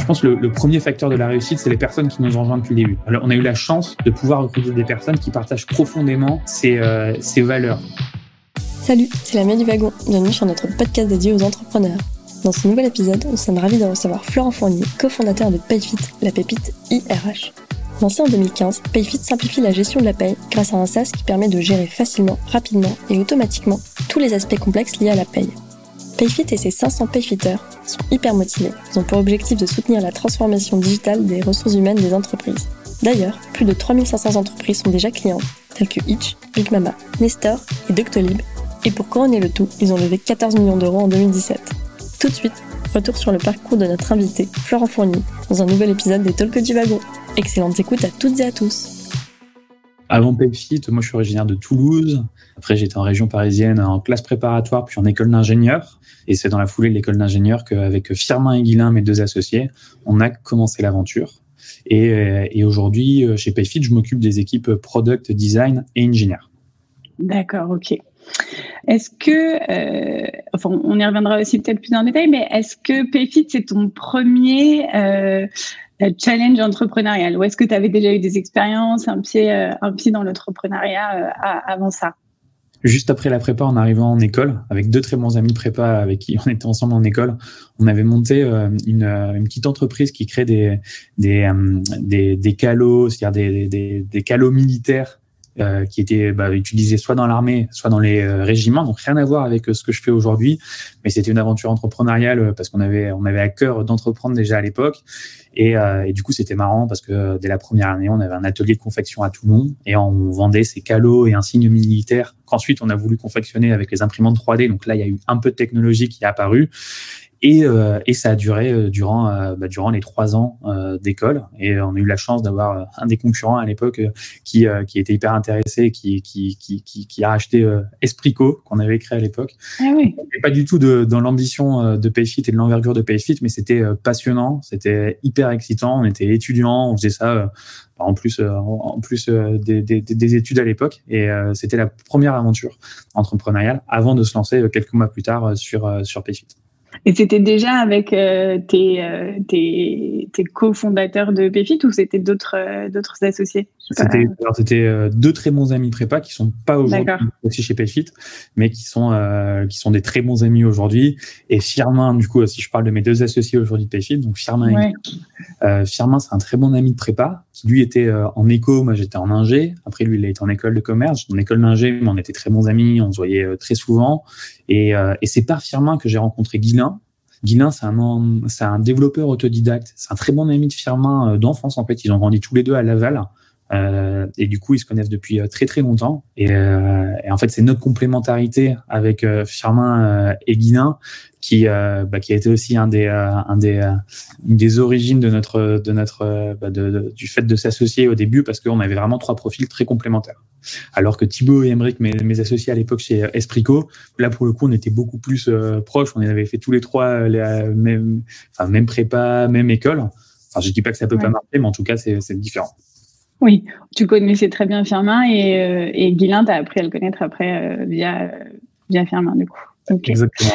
Je pense que le, premier facteur de la réussite, c'est les personnes qui nous ont rejoints depuis le début. Alors, on a eu la chance de pouvoir recruter des personnes qui partagent profondément ces, euh, valeurs. Salut, c'est la du Wagon. Bienvenue sur notre podcast dédié aux entrepreneurs. Dans ce nouvel épisode, nous sommes ravis de recevoir Florent Fournier, cofondateur de Payfit, la pépite IRH. Lancé en 2015, Payfit simplifie la gestion de la paye grâce à un SaaS qui permet de gérer facilement, rapidement et automatiquement tous les aspects complexes liés à la paye. Payfit et ses 500 Payfitters sont hyper motivés. Ils ont pour objectif de soutenir la transformation digitale des ressources humaines des entreprises. D'ailleurs, plus de 3500 entreprises sont déjà clientes, telles que Itch, Big Mama, Nestor et Doctolib. Et pour couronner le tout, ils ont levé 14 millions d'euros en 2017. Tout de suite, retour sur le parcours de notre invité, Florent Fournier, dans un nouvel épisode des Talks du Wagon. Excellente écoute à toutes et à tous. Avant Payfit, moi je suis originaire de Toulouse. Après j'étais en région parisienne en classe préparatoire puis en école d'ingénieur. Et c'est dans la foulée de l'école d'ingénieur qu'avec Firmin et Guilin, mes deux associés, on a commencé l'aventure. Et, euh, aujourd'hui chez Payfit, je m'occupe des équipes product, design et engineer. D'accord, ok. Est-ce que, euh, enfin, on y reviendra aussi peut-être plus en détail, mais est-ce que Payfit c'est ton premier euh, challenge entrepreneurial. Ou est-ce que tu avais déjà eu des expériences, un pied, euh, un pied dans l'entrepreneuriat euh, avant ça? Juste après la prépa, en arrivant en école, avec deux très bons amis prépa avec qui on était ensemble en école, on avait monté euh, une, petite entreprise qui crée des des des, des c'est-à-dire des, des, des calots militaires euh, qui étaient bah, utilisés soit dans l'armée, soit dans les euh, régiments. Donc rien à voir avec ce que je fais aujourd'hui, mais c'était une aventure entrepreneuriale parce qu'on avait on avait à cœur d'entreprendre déjà à l'époque. Et, euh, et, du coup, c'était marrant parce que dès la première année, on avait un atelier de confection à Toulon et on vendait ces calots et insignes militaires qu'ensuite on a voulu confectionner avec les imprimantes 3D. Donc là, il y a eu un peu de technologie qui est apparue. Et, euh, et ça a duré euh, durant, euh, bah, durant les trois ans d'école. Et on a eu la chance d'avoir un des concurrents à l'époque qui, qui était hyper intéressé, qui, qui, qui, qui, qui a acheté Esprico, qu'on avait créé à l'époque. Ah oui. Pas du tout de, dans l'ambition de Payfit et de l'envergure de Payfit, mais c'était passionnant, c'était hyper excitant. On était étudiants, on faisait ça en plus, en plus des, des, des études à l'époque. Et c'était la première aventure entrepreneuriale avant de se lancer quelques mois plus tard sur, sur Payfit. Et c'était déjà avec euh, tes, euh, tes, tes cofondateurs de Payfit ou c'était d'autres euh, d'autres associés? C'était c'était deux très bons amis prépa qui sont pas aujourd'hui aussi chez Payfit, mais qui sont qui sont des très bons amis aujourd'hui. Et Firmin, du coup, si je parle de mes deux associés aujourd'hui de Payfit, donc Firmin, ouais. Firmin, c'est un très bon ami de prépa qui lui était en éco, moi j'étais en ingé. Après lui, il a été en école de commerce, en école d'ingé, mais on était très bons amis, on se voyait très souvent. Et, et c'est par Firmin que j'ai rencontré Guilin Guilin, c'est un, c'est un développeur autodidacte. C'est un très bon ami de Firmin euh, d'enfance, en fait. Ils ont grandi tous les deux à Laval. Euh, et du coup, ils se connaissent depuis euh, très très longtemps. Et, euh, et en fait, c'est notre complémentarité avec euh, Firmin et Guilin qui bah, qui a été aussi un des un des une des origines de notre de notre bah, de, de, du fait de s'associer au début parce qu'on avait vraiment trois profils très complémentaires. Alors que Thibaut et Emeric, mes, mes associés à l'époque chez Esprico, là pour le coup, on était beaucoup plus proches. On avait fait tous les trois la même enfin même prépa, même école. Enfin, je dis pas que ça peut ouais. pas marcher, mais en tout cas, c'est différent. Oui, tu connaissais très bien Firmin et, euh, et Guilain, tu as appris à le connaître après euh, via, via Firmin, du coup. Okay. Exactement.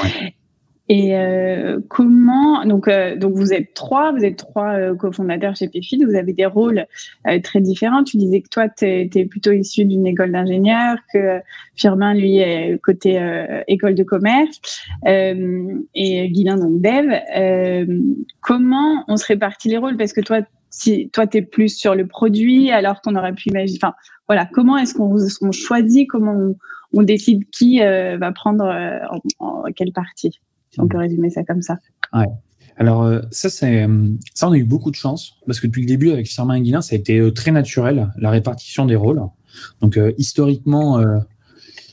Et euh, comment donc euh, donc vous êtes trois, vous êtes trois euh, cofondateurs chez Payfit, vous avez des rôles euh, très différents. Tu disais que toi tu es, plutôt issu d'une école d'ingénieur, que Firmin lui est côté euh, école de commerce et Guilain donc dev. comment on se répartit les rôles? Parce que toi si toi tu es plus sur le produit alors qu'on aurait pu imaginer enfin voilà, comment est-ce qu'on on choisit comment on, décide qui va prendre en, en quelle partie si on peut résumer ça comme ça. Ouais. Alors euh, ça ça on a eu beaucoup de chance parce que depuis le début avec Firmin Guilin ça a été euh, très naturel la répartition des rôles. Donc euh, historiquement euh,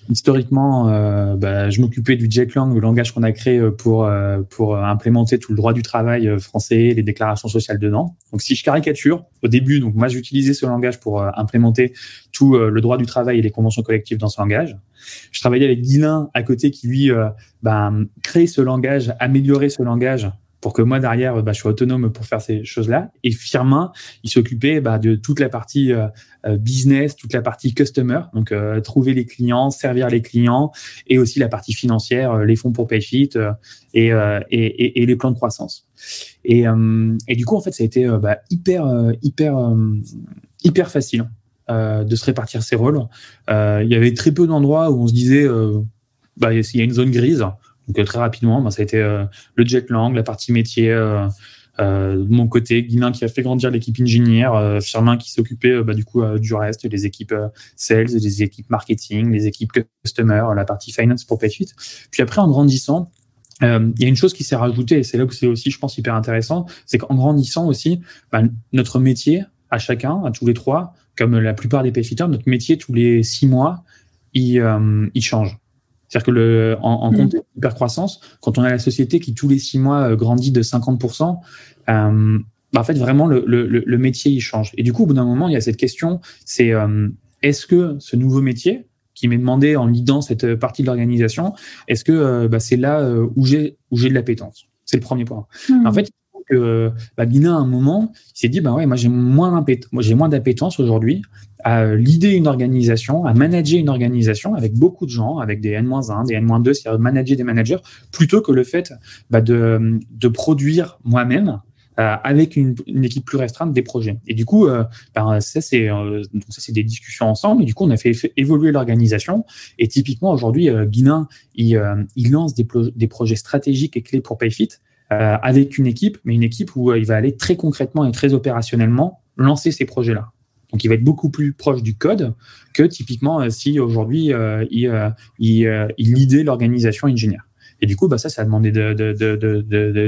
historiquement euh, bah, je m'occupais du JetLang, le langage qu'on a créé pour pour implémenter tout le droit du travail français, les déclarations sociales dedans. Donc si je caricature au début donc moi j'utilisais ce langage pour implémenter tout le droit du travail et les conventions collectives dans ce langage. Je travaillais avec Guilin à côté qui lui euh, ben, crée ce langage, améliorer ce langage pour que moi derrière, bah, je sois autonome pour faire ces choses-là. Et Firmin, il s'occupait bah, de toute la partie euh, euh, business, toute la partie customer, donc euh, trouver les clients, servir les clients, et aussi la partie financière, les fonds pour PayFit et, et, et, les plans de croissance. Et, et, du coup, en fait, ça a été bah, hyper, hyper, hyper facile de se répartir ces rôles. Il y avait très peu d'endroits où on se disait, bah, il y a une zone grise. Donc euh, très rapidement, bah, ça a été euh, le jet lang, la partie métier. Euh, de mon côté, Guilin qui a fait grandir l'équipe ingénieur, Firmin qui s'occupait bah, du coup du reste, les équipes sales, les équipes marketing, les équipes customer, la partie finance pour PayFit. Puis après, en grandissant, il y a une chose qui s'est rajoutée, et c'est là où c'est aussi, je pense, hyper intéressant, c'est qu'en grandissant aussi, bah, notre métier, à chacun, à tous les trois, comme la plupart des payfitters, notre métier, tous les six mois, il, il change. C'est-à-dire que le, en, en mm. contexte hypercroissance, quand on a la société qui tous les six mois euh, grandit de 50%, euh, bah en fait vraiment le, le, le, métier il change. Et du coup, au bout d'un moment, il y a cette question, c'est euh, est-ce que ce nouveau métier qui m'est demandé en lidant cette partie de l'organisation, est-ce que euh, bah, c'est là où j'ai où j'ai de l'appétence? C'est le premier point. Mm. En fait, que bah, à un moment, s'est dit bah ouais, moi j'ai moins d'appétence aujourd'hui à l'idée une organisation, à manager une organisation avec beaucoup de gens, avec des N-1, des N-2, c'est-à-dire manager des managers, plutôt que le fait bah, de, produire moi-même euh, avec une, équipe plus restreinte des projets. Et du coup, euh, ça c'est euh, des discussions ensemble. Et du coup, on a fait, évoluer l'organisation. Et typiquement aujourd'hui, euh, Guinin, il, lance des projets stratégiques et clés pour PayFit avec une équipe, mais une équipe où il va aller très concrètement et très opérationnellement lancer ces projets-là. Donc, il va être beaucoup plus proche du code que typiquement euh, si aujourd'hui euh, il, euh, il, l'organisation ingénieur. Et du coup, bah, ça, ça a demandé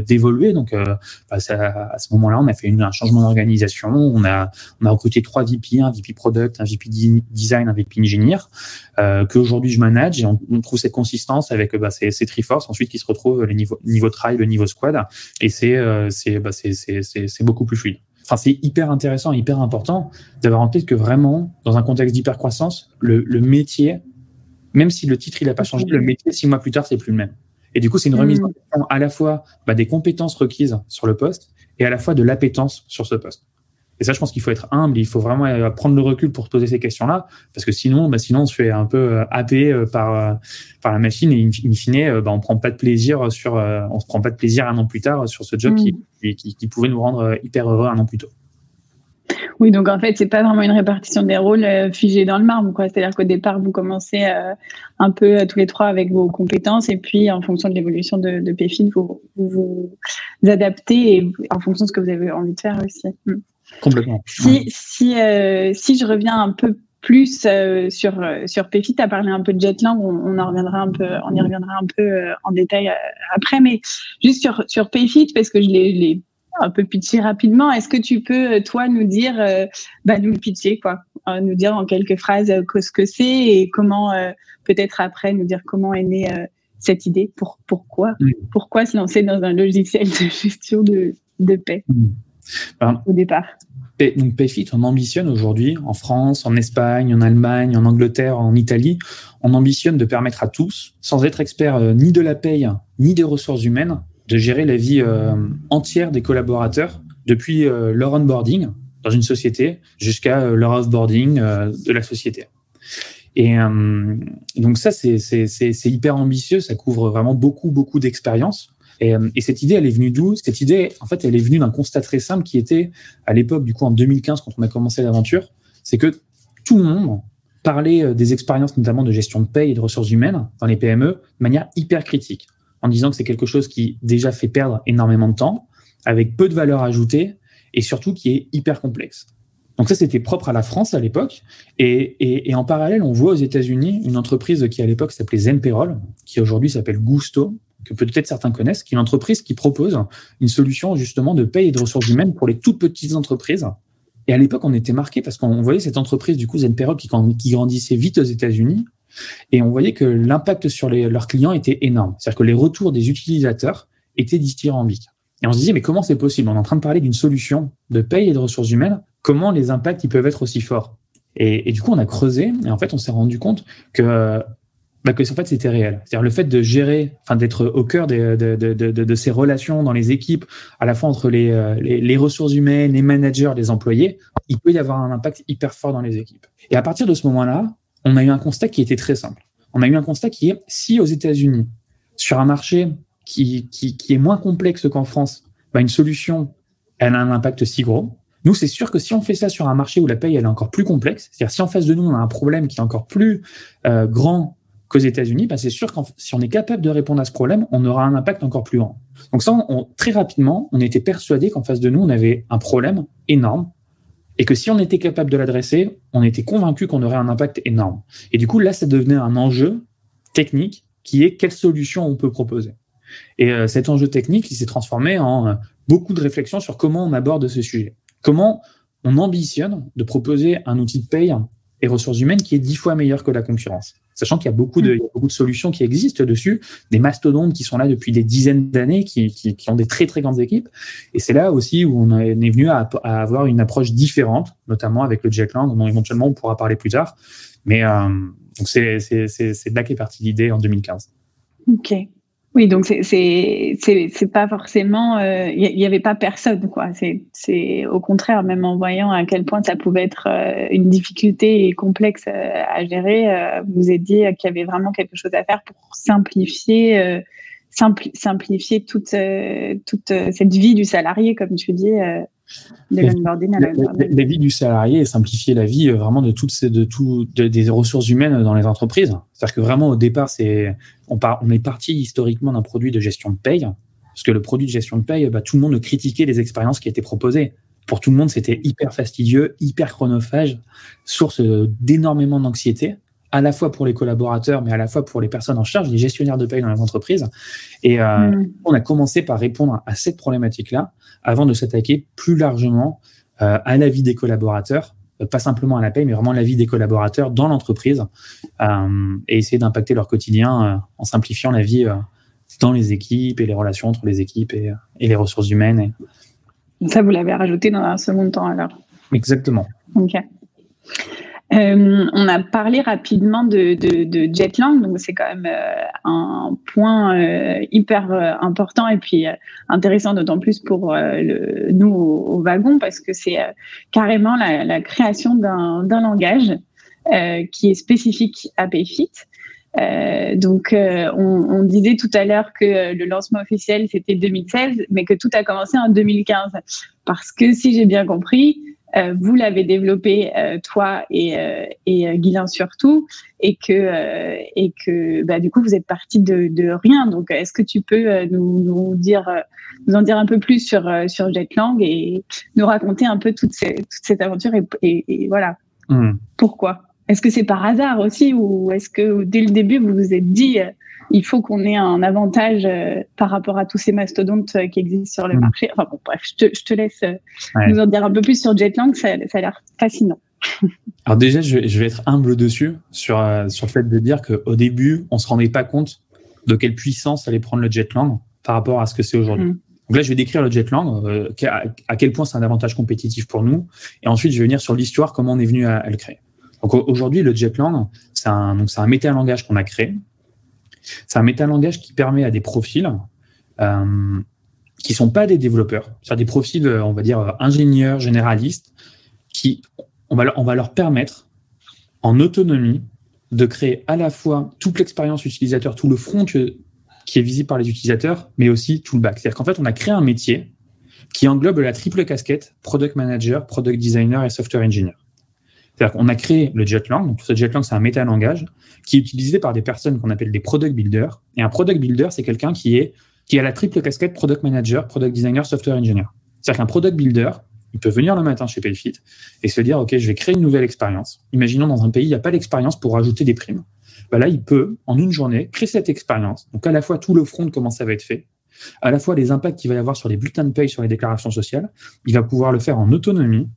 d'évoluer. Donc, bah, à ce moment-là, on a fait une, un changement d'organisation. On a, on a recruté trois VP, un VP Product, un VP Design, un VP Engineer, euh, qu'aujourd'hui je manage. Et on, trouve cette consistance avec bah, ces, ces Triforce ensuite qui se retrouvent les niveaux, niveau tribe, le niveau squad. Et c'est euh, bah, beaucoup plus fluide. Enfin, c'est hyper intéressant, hyper important d'avoir en tête que vraiment, dans un contexte d'hypercroissance, le, le métier, même si le titre il n'a pas changé, le métier six mois plus tard c'est plus le même. Et du coup, c'est une remise en question à la fois bah, des compétences requises sur le poste et à la fois de l'appétence sur ce poste. Et ça, je pense qu'il faut être humble, il faut vraiment euh, prendre le recul pour poser ces questions-là, parce que sinon, bah, sinon on se fait un peu euh, happer euh, par par la machine et in fine, bah, on prend pas de plaisir sur, on se prend pas de plaisir un an plus tard sur ce job qui, mm. qui, qui, pouvait nous rendre hyper heureux un an plus tôt. Oui, donc en fait, c'est pas vraiment une répartition des rôles figée dans le marbre, quoi. C'est-à-dire qu'au départ, vous commencez un peu tous les trois avec vos compétences, et puis en fonction de l'évolution de, de vous, vous, vous adaptez et en fonction de ce que vous avez envie de faire aussi. Mm. Complètement. Si, si, euh, si je reviens un peu plus euh, sur euh, sur PFIT, tu as parlé un peu de Jetlang, on, on, en reviendra un peu, on y reviendra un peu euh, en détail après, mais juste sur sur PayFit parce que je l'ai un peu pitché rapidement. Est-ce que tu peux toi nous dire, bah, nous le pitcher quoi, nous dire en quelques phrases ce que c'est et comment peut-être après nous dire comment est née cette idée, pour pourquoi, pourquoi se lancer dans un logiciel de gestion de de paix. Mm au départ? Donc Payfit, on ambitionne aujourd'hui en France, en Espagne, en Allemagne, en Angleterre, en Italie, on ambitionne de permettre à tous, sans être expert euh, ni de la paye ni des ressources humaines, de gérer la vie euh, entière des collaborateurs depuis euh, leur onboarding dans une société jusqu'à leur offboarding de la société. Et donc ça, c'est hyper ambitieux, ça couvre vraiment beaucoup, beaucoup d'expérience. Euh, et, cette idée, elle est venue d'où? Cette idée, en fait, elle est venue d'un constat très simple qui était, à l'époque, du coup, en 2015, quand on a commencé l'aventure, c'est que tout le monde parlait euh, des expériences, notamment de gestion de paye et de ressources humaines dans les PME, de manière hyper critique, en disant que c'est quelque chose qui déjà fait perdre énormément de temps, avec peu de valeur ajoutée, et surtout qui est hyper complexe. Donc ça, c'était propre à la France à l'époque. Et, et, en parallèle, on voit aux États-Unis une entreprise qui à l'époque s'appelait Zenpayroll, qui aujourd'hui s'appelle Gusto, que peut-être certains connaissent, qui est une entreprise qui propose une solution justement de paye et de ressources humaines pour les toutes petites entreprises. Et à l'époque, on était marqué parce qu'on voyait cette entreprise du coup Zenpero qui, qui grandissait vite aux États-Unis et on voyait que l'impact sur leurs clients était énorme. C'est-à-dire que les retours des utilisateurs étaient dithyrambiques. Et on se disait, mais comment c'est possible? On est en train de parler d'une solution de paye et de ressources humaines. Comment les impacts ils peuvent être aussi forts? Et, du coup, on a creusé et en fait, on s'est rendu compte que bah, que en fait c'était réel. C'est-à-dire le fait de gérer, enfin d'être au cœur de, de, de, ces relations dans les équipes, à la fois entre les, les, les, ressources humaines, les managers, les employés, il peut y avoir un impact hyper fort dans les équipes. Et à partir de ce moment-là, on a eu un constat qui était très simple. On a eu un constat qui est si aux États-Unis, sur un marché qui, qui, est moins complexe qu'en France, bah, une solution, elle a un impact si gros, nous, c'est sûr que si on fait ça sur un marché où la paye elle est encore plus complexe, c'est-à-dire si en face de nous on a un problème qui est encore plus euh, grand qu'aux États-Unis, bah, c'est sûr que si on est capable de répondre à ce problème, on aura un impact encore plus grand. Donc ça, on, très rapidement, on était persuadé qu'en face de nous, on avait un problème énorme et que si on était capable de l'adresser, on était convaincu qu'on aurait un impact énorme. Et du coup, là, ça devenait un enjeu technique qui est quelle solution on peut proposer. Et euh, cet enjeu technique, il s'est transformé en euh, beaucoup de réflexions sur comment on aborde ce sujet. Comment on ambitionne de proposer un outil de paye et ressources humaines qui est dix fois meilleur que la concurrence. Sachant qu'il y a beaucoup de, beaucoup de solutions qui existent dessus, des mastodontes qui sont là depuis des dizaines d'années, qui, qui, qui, ont des très très grandes équipes. Et c'est là aussi où on est venu à, à, avoir une approche différente, notamment avec le Jetlang, dont éventuellement on pourra parler plus tard. Mais euh, donc c'est de là qu'est partie l'idée en 2015. Ok. Oui, donc c'est c'est pas forcément il euh, y, avait pas personne quoi. C'est au contraire même en voyant à quel point ça pouvait être euh, une difficulté et complexe euh, à gérer, vous vous êtes dit qu'il y avait vraiment quelque chose à faire pour simplifier simplifier toute toute cette vie du salarié comme tu dis de l'onboarding à l'onboarding. La, vie du salarié et simplifier la vie euh, vraiment de toutes ces, de tout, des ressources humaines dans les entreprises. C'est-à-dire que vraiment au départ, c'est, on, part, on est parti historiquement d'un produit de gestion de paye, parce que le produit de gestion de paye, bah, tout le monde critiquait les expériences qui étaient proposées. Pour tout le monde, c'était hyper fastidieux, hyper chronophage, source d'énormément d'anxiété à la fois pour les collaborateurs, mais à la fois pour les personnes en charge, les gestionnaires de paye dans les entreprises. Et euh, mm. on a commencé par répondre à cette problématique-là avant de s'attaquer plus largement euh, à la vie des collaborateurs, euh, pas simplement à la paye, mais vraiment à la vie des collaborateurs dans l'entreprise et essayer d'impacter leur quotidien en simplifiant la vie dans les équipes et les relations entre les équipes et, les ressources humaines. Ça, vous l'avez rajouté dans un second temps alors? Exactement. Ok. Euh, on a parlé rapidement de, de, Jetlang, donc c'est quand même euh, un point euh, hyper important et puis intéressant d'autant plus pour le, nous au, wagon parce que c'est carrément la, création d'un langage qui est spécifique à Payfit. donc, on, on, disait tout à l'heure que le lancement officiel c'était 2016, mais que tout a commencé en 2015. Parce que si j'ai bien compris, euh, vous l'avez développé euh, toi et, euh, et surtout, et que et que bah, du coup vous êtes parti de, de rien. Donc est-ce que tu peux nous, nous, dire nous en dire un peu plus sur sur Jetlang et nous raconter un peu toute, toute cette aventure et, et, voilà hmm. pourquoi? Est-ce que c'est par hasard aussi ou est-ce que dès le début vous vous êtes dit il faut qu'on ait un avantage euh, par rapport à tous ces mastodontes euh, qui existent sur le mm. marché? Enfin bon, bref, je te, laisse euh, nous en dire un peu plus sur Jetlang, ça, ça a l'air fascinant. Alors déjà, je, vais être humble dessus sur, sur le fait de dire qu'au début, on se rendait pas compte de quelle puissance allait prendre le Jetlang par rapport à ce que c'est aujourd'hui. Mm. Donc là, je vais décrire le Jetlang, à, quel point c'est un avantage compétitif pour nous, et ensuite je vais venir sur l'histoire, comment on est venu à, le créer. Donc aujourd'hui, le Jetlang, c'est un, méta-langage qu'on a créé, c'est un métalangage qui permet à des profils euh, qui sont pas des développeurs, c'est des profils, euh, on va dire, euh, ingénieurs, généralistes, qui, on va, on va leur permettre, en autonomie, de créer à la fois toute l'expérience utilisateur, tout le front qui est visible par les utilisateurs, mais aussi tout le back. C'est-à-dire qu'en fait, on a créé un métier qui englobe la triple casquette product manager, product designer et software engineer. C'est-à-dire a créé le Jetlang. Donc, ce Jetlang, c'est un méta-langage qui est utilisé par des personnes qu'on appelle des product builders. Et un product builder, c'est quelqu'un qui est qui a la triple casquette product manager, product designer, software engineer. C'est-à-dire qu'un product builder, il peut venir le matin chez Payfit et se dire, OK, je vais créer une nouvelle expérience. Imaginons dans un pays, il n'y a pas l'expérience pour rajouter des primes. Ben là, il peut, en une journée, créer cette expérience. Donc, à la fois, tout le front, comment ça va être fait, à la fois les impacts qu'il va y avoir sur les bulletins de paye, sur les déclarations sociales, il va pouvoir le faire en autonomie.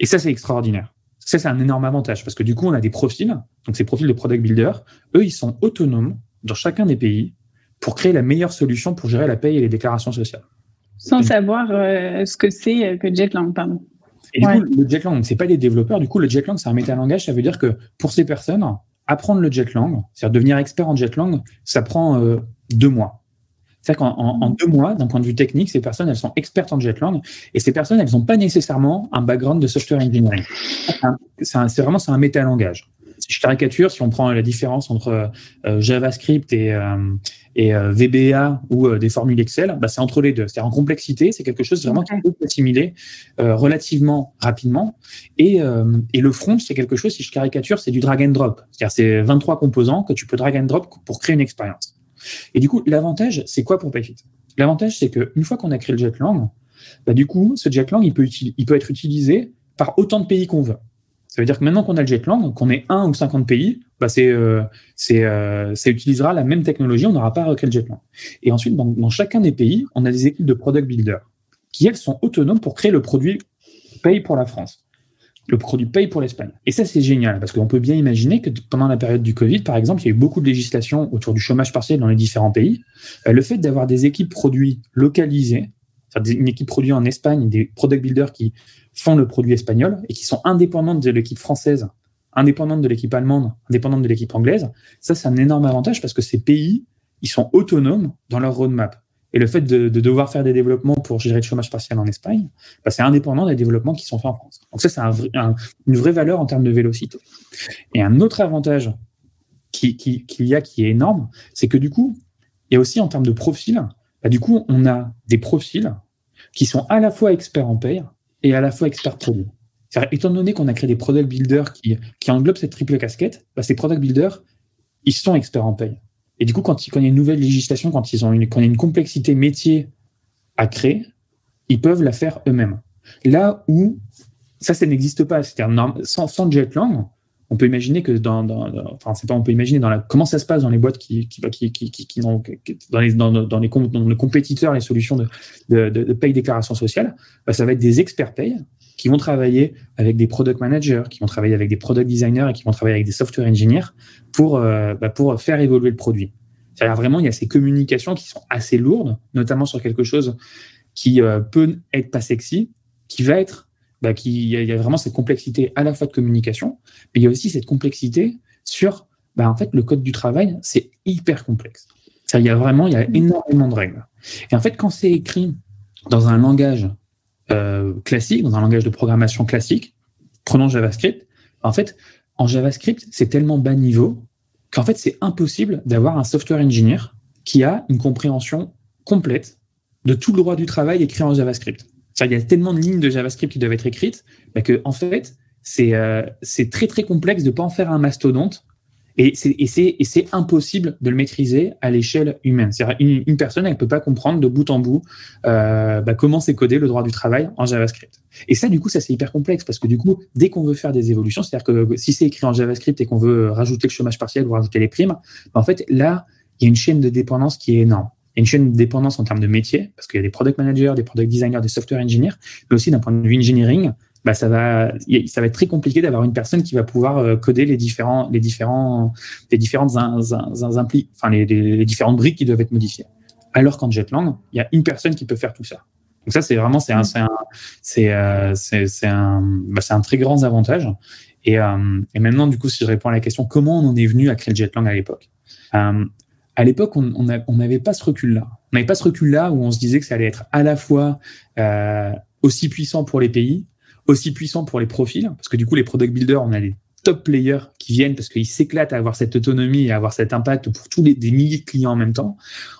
Et ça, c'est extraordinaire. Ça, c'est un énorme avantage parce que du coup, on a des profils, donc ces profils de product builder, eux, ils sont autonomes dans chacun des pays pour créer la meilleure solution pour gérer la paye et les déclarations sociales. Sans savoir euh, ce que c'est euh, que Jetlang, pardon. Et du coup, le Jetlang, c'est pas des développeurs. Du coup, le Jetlang, c'est un métalangage. Ça veut dire que pour ces personnes, apprendre le Jetlang, c'est-à-dire devenir expert en Jetlang, ça prend euh, deux mois. C'est-à-dire qu'en en, deux mois, d'un point de vue technique, ces personnes, elles sont expertes en Jetlang, et ces personnes, elles n'ont pas nécessairement un background de software engineering. C'est vraiment c'est un métalangage je caricature, si on prend la différence entre euh, JavaScript et, euh, et euh, VBA ou des formules Excel, bah, c'est entre les deux. C'est-à-dire en complexité, c'est quelque chose vraiment qui peut s'assimiler relativement rapidement. Et, et le front, c'est quelque chose, si je caricature, c'est du drag and drop. C'est-à-dire c'est 23 composants que tu peux drag and drop pour créer une expérience. Et du coup, l'avantage, c'est quoi pour PayFit L'avantage, c'est qu'une fois qu'on a créé le Jetlang, bah, du coup, ce Jetlang, il peut, être utilisé par autant de pays qu'on veut. Ça veut dire que maintenant qu'on a le Jetlang, qu'on est un ou 50 pays, bah c'est, euh, euh, ça utilisera la même technologie, on n'aura pas à recréer le Jetlang. Et ensuite, dans, chacun des pays, on a des équipes de product builders qui, elles, sont autonomes pour créer le produit Pay pour la France, le produit Pay pour l'Espagne. Et ça, c'est génial, parce qu'on peut bien imaginer que pendant la période du Covid, par exemple, il y a eu beaucoup de législation autour du chômage partiel dans les différents pays. Euh, le fait d'avoir des équipes produits localisées, une équipe produit en Espagne, des product builders qui font le produit espagnol et qui sont indépendantes de l'équipe française, indépendantes de l'équipe allemande, indépendantes de l'équipe anglaise, ça c'est un énorme avantage parce que ces pays, ils sont autonomes dans leur roadmap. Et le fait de, devoir faire des développements pour gérer le chômage partiel en Espagne, bah, c'est indépendant des développements qui sont faits en France. Donc ça, c'est une vraie valeur en termes de vélocité. Et un autre avantage qu'il qui, y a qui est énorme, c'est que du coup, il y a aussi en termes de profil, bah, du coup, on a des profils qui sont à la fois experts en paye et à la fois expert produit. Étant donné qu'on a créé des product builders qui, qui englobent cette triple casquette, bah, ces product builders, ils sont experts en paye. Et du coup, quand, il y a une nouvelle législation, quand, ils ont une, quand il y a une complexité métier à créer, ils peuvent la faire eux-mêmes. Là où ça, ça n'existe pas. C'est-à-dire, sans, sans Jetlang, on peut imaginer que dans, dans, enfin c'est pas on peut imaginer dans comment ça se passe dans les boîtes qui qui qui qui, qui, qui dans, les dans, dans les dans les compétiteurs les solutions de de, de, paye déclaration sociale bah, ça va être des experts paye qui vont travailler avec des product managers qui vont travailler avec des product designers et qui vont travailler avec des software engineers pour euh, bah, pour faire évoluer le produit c'est-à-dire vraiment il y a ces communications qui sont assez lourdes notamment sur quelque chose qui euh, peut être pas sexy qui va être bah, il y, a vraiment cette complexité à la fois de communication, mais il y a aussi cette complexité sur, bah, en fait, le code du travail, c'est hyper complexe. Il y a vraiment, il y a énormément de règles. Et en fait, quand c'est écrit dans un langage classique, dans un langage de programmation classique, prenons JavaScript, en fait, en JavaScript, c'est tellement bas niveau qu'en fait, c'est impossible d'avoir un software engineer qui a une compréhension complète de tout le droit du travail écrit en JavaScript. Il y a tellement de lignes de JavaScript qui doivent être écrites bah, que, en fait, euh, c'est très très complexe de ne pas en faire un mastodonte et c'est impossible de le maîtriser à l'échelle humaine. C'est-à-dire une, une, personne, elle ne peut pas comprendre de bout en bout euh, bah, comment c'est codé le droit du travail en JavaScript. Et ça, du coup, ça c'est hyper complexe parce que du coup, dès qu'on veut faire des évolutions, c'est-à-dire que si c'est écrit en JavaScript et qu'on veut rajouter le chômage partiel ou rajouter les primes, bah, en fait, là, il y a une chaîne de dépendance qui est énorme une chaîne de dépendance en termes de métier, parce qu'il y a des product managers, des product designers, des software engineers, mais aussi d'un point de vue engineering, bah ça va, ça va être très compliqué d'avoir une personne qui va pouvoir euh, coder les différents, les différents, les différentes enfin les, les, différentes briques qui doivent être modifiées. Alors qu'en Jetlang, il y a une personne qui peut faire tout ça. Donc ça, c'est vraiment, c'est un, c'est un, c'est, euh, c'est, un, bah, un très grand avantage. Et, euh, et maintenant, du coup, si je réponds à la question, comment on en est venu à créer le Jetlang à l'époque? À l'époque, on n'avait pas ce recul-là. On n'avait pas ce recul-là où on se disait que ça allait être à la fois euh, aussi puissant pour les pays, aussi puissant pour les profils, parce que du coup, les product builders, on a des top players qui viennent parce qu'ils s'éclatent à avoir cette autonomie et à avoir cet impact pour tous les des milliers de clients en même temps.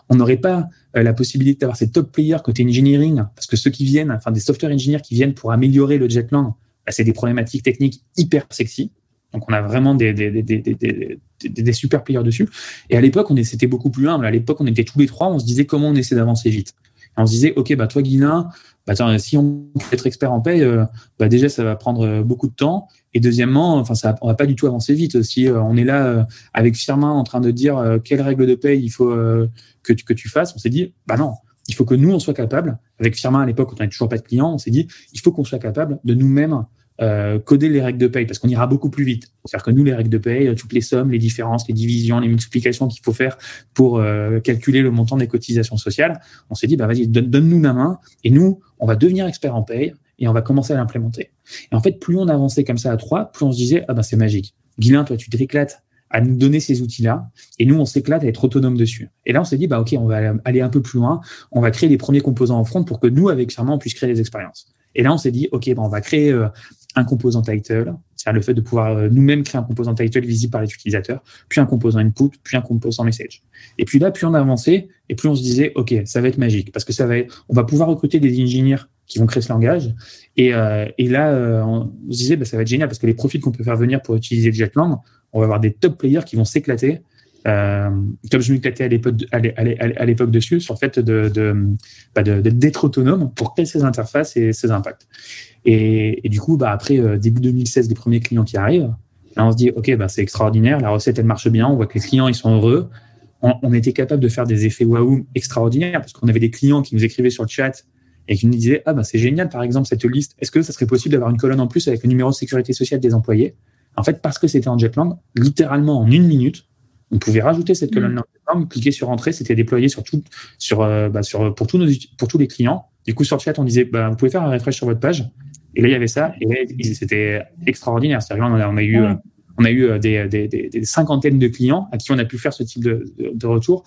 On n'aurait pas euh, la possibilité d'avoir ces top players côté engineering, parce que ceux qui viennent, enfin des software engineers qui viennent pour améliorer le Jetlang, bah, c'est des problématiques techniques hyper sexy. Donc on a vraiment des, des, des, des, des super players dessus. Et à l'époque, on c'était beaucoup plus humble. À l'époque, on était tous les trois, on se disait comment on essaie d'avancer vite. On se disait, OK, bah toi, Guilin, bah, si on peut être expert en paye, euh, bah, déjà, ça va prendre euh, beaucoup de temps. Et deuxièmement, enfin, ça, on va pas du tout avancer vite. Si euh, on est là avec Firmin en train de dire quelles règles de paye il faut que, tu, que tu fasses, on s'est dit, bah non, il faut que nous, on soit capable. Avec Firmin, à l'époque, on n'avait toujours pas de clients, on s'est dit, il faut qu'on soit capable de nous-mêmes euh, coder les règles de paye parce qu'on ira beaucoup plus vite. C'est-à-dire que nous, les règles de paye, toutes les sommes, les différences, les divisions, les multiplications qu'il faut faire pour euh, calculer le montant des cotisations sociales, on s'est dit, bah vas-y, donne-nous la main et nous, on va devenir expert en paye et on va commencer à l'implémenter. Et en fait, plus on avançait comme ça à trois, plus on se disait, ah ben c'est magique. Guilin, toi, tu t'éclates à nous donner ces outils-là. Et nous, on s'éclate à être autonome dessus. Et là, on s'est dit, bah, OK, on va aller un peu plus loin. On va créer les premiers composants en front pour que nous, avec Charmant, on puisse créer des expériences. Et là, on s'est dit, OK, bah, on va créer euh, un composant title, c'est-à-dire le fait de pouvoir euh, nous-mêmes créer un composant title visible par les utilisateurs, puis un composant input, puis un composant message. Et puis là, plus on avançait, et plus on se disait, OK, ça va être magique, parce que ça va on va pouvoir recruter des ingénieurs qui vont créer ce langage. Et, euh, et là, euh, on se disait, bah, ça va être génial parce que les profils qu'on peut faire venir pour utiliser Jetlang, on va avoir des top players qui vont s'éclater. Euh, comme je m'éclatais à l'époque, à l'époque dessus, sur le fait bah d'être autonome pour créer ces interfaces et ces impacts. Et, du coup, bah, après euh, début 2016, les premiers clients qui arrivent, là, on se dit, OK, bah, c'est extraordinaire, la recette, elle marche bien, on voit que les clients, ils sont heureux. On, on était capable de faire des effets waouh extraordinaires parce qu'on avait des clients qui nous écrivaient sur le chat et qui nous disait ah bah c'est génial par exemple cette liste est-ce que ça serait possible d'avoir une colonne en plus avec le numéro de sécurité sociale des employés? En fait parce que c'était en Jetlang littéralement en une minute on pouvait rajouter cette colonne là cliquer sur entrée c'était déployé sur tout sur euh, bah, sur pour tous nos pour tous les clients. Du coup sur le chat on disait bah, vous pouvez faire un refresh sur votre page. Et là il y avait ça. Et c'était extraordinaire c'est-à-dire on a, eu on a eu euh, des, des, des, cinquantaines de clients à qui on a pu faire ce type de, de, de retour